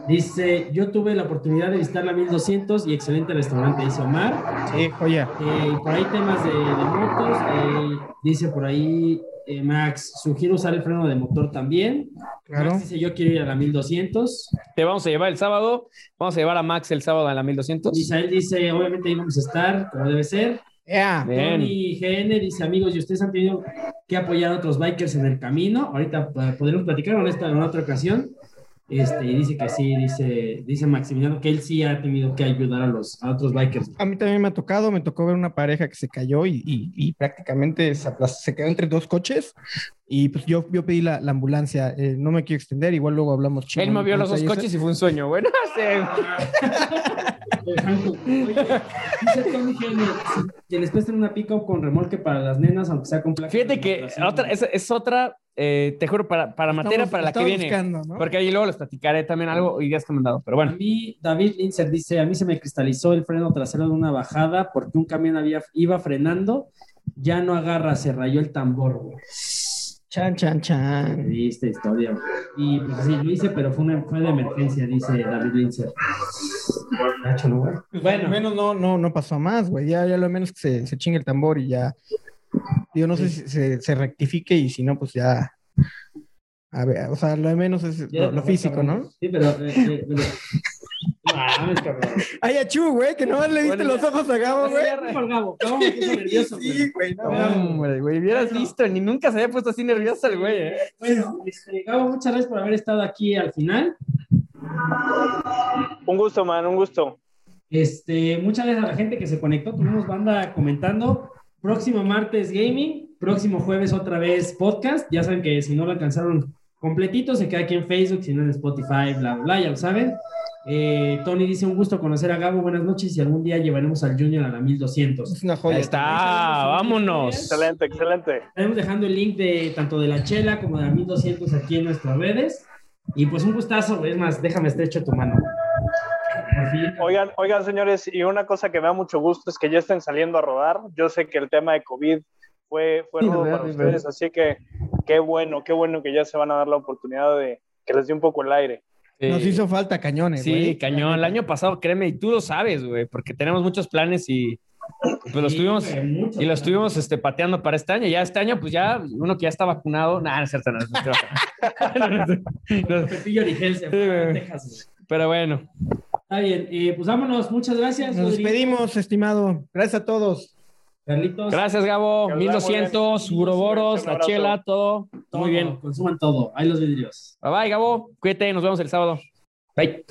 Dice, yo tuve la oportunidad de visitar la 1200 y excelente restaurante, dice Omar. Sí, joya. Eh, por ahí temas de, de motos, eh, dice por ahí eh, Max, sugiero usar el freno de motor también. Claro. Max dice, yo quiero ir a la 1200. Te vamos a llevar el sábado. Vamos a llevar a Max el sábado a la 1200. Misael dice, obviamente ahí vamos a estar, como debe ser. Yeah. Tony GN dice, amigos, ¿y ustedes han tenido que apoyar a otros bikers en el camino? Ahorita podremos platicar en, esta, en otra ocasión. Este, y dice que sí, dice, dice Maximiliano que él sí ha tenido que ayudar a los otros bikers. A mí también me ha tocado, me tocó ver una pareja que se cayó y, y, prácticamente se, quedó entre dos coches y pues yo, yo pedí la, la ambulancia, eh, no me quiero extender, igual luego hablamos chido. Él movió los dos coches y fue un sueño, bueno, dice Tony que les presten una pick con remolque para las nenas, aunque sea con placa. Fíjate que otra, es, es otra eh, te juro, para, para materia para la que viene. Porque ahí luego les platicaré también algo y ya está mandado. Pero bueno. A mí, David Linzer dice: A mí se me cristalizó el freno trasero de una bajada porque un camión había, iba frenando, ya no agarra, se rayó el tambor, Chan, chan, chan. Triste historia, güey. Y pues sí, lo hice, pero fue, una, fue de emergencia, dice David Linzer. Gacho, ¿no, güey? Al Bueno, menos no, no, no pasó más, güey. Ya, ya lo menos que se, se chingue el tambor y ya. Yo no sé si se, se rectifique y si no, pues ya. A ver, o sea, lo de menos es ya, lo, lo físico, ¿no? Sí, pero. eh, eh, pero- Mames, cabrón. Ay, achú, güey, que no le viste Bueno, los ojos a Gabo, güey. Cierra, por Gabo. Gabo me puso nervioso, güey. Sí, güey, no. Hombre, güey, hubieras Bueno. visto, ni nunca se había puesto así nervioso el güey, ¿eh? Bueno, este, Gabo, muchas gracias por haber estado aquí al final. Un gusto, man, un gusto. Este, muchas gracias a la gente que se conectó. Tuvimos banda comentando. Próximo martes gaming, próximo jueves otra vez podcast. Ya saben que si no lo alcanzaron completito, se queda aquí en Facebook, si no en Spotify, bla, bla, bla, ya lo saben. Eh, Tony dice un gusto conocer a Gabo. Buenas noches y algún día llevaremos al Junior a la 1200. Es una joya. Ahí está, vámonos. Excelente, excelente. Estaremos dejando el link de tanto de la chela como de la 1200 aquí en nuestras redes. Y pues un gustazo, es más, déjame estrecho tu mano. Por fin. Oigan, oigan, señores, y una cosa que me da mucho gusto es que ya estén saliendo a rodar. Yo sé que el tema de COVID fue, fue Sí, rudo verdad, para ustedes, así que qué bueno, qué bueno que ya se van a dar la oportunidad de que les dé un poco el aire. Nos hizo falta cañones, Sí, cañón. El año pasado, créeme, y tú lo sabes, güey, porque tenemos muchos planes y pues los Sí, tuvimos y los estuvimos este, pateando para este año. Ya este año, pues ya uno que ya está vacunado, nada, no es cierto, no, es cierto. Pero bueno, Está bien, eh, pues vámonos, muchas gracias. Nos Rodrigo, despedimos, estimado. Gracias a todos. Carlitos. gracias, Gabo. Que os vaya muy 1200, bien. Uroboros, la chela, todo. Todo, Muy bien. Consuman todo. Ahí los vidrios. Bye bye, Gabo. Cuídate, nos vemos el sábado. Bye.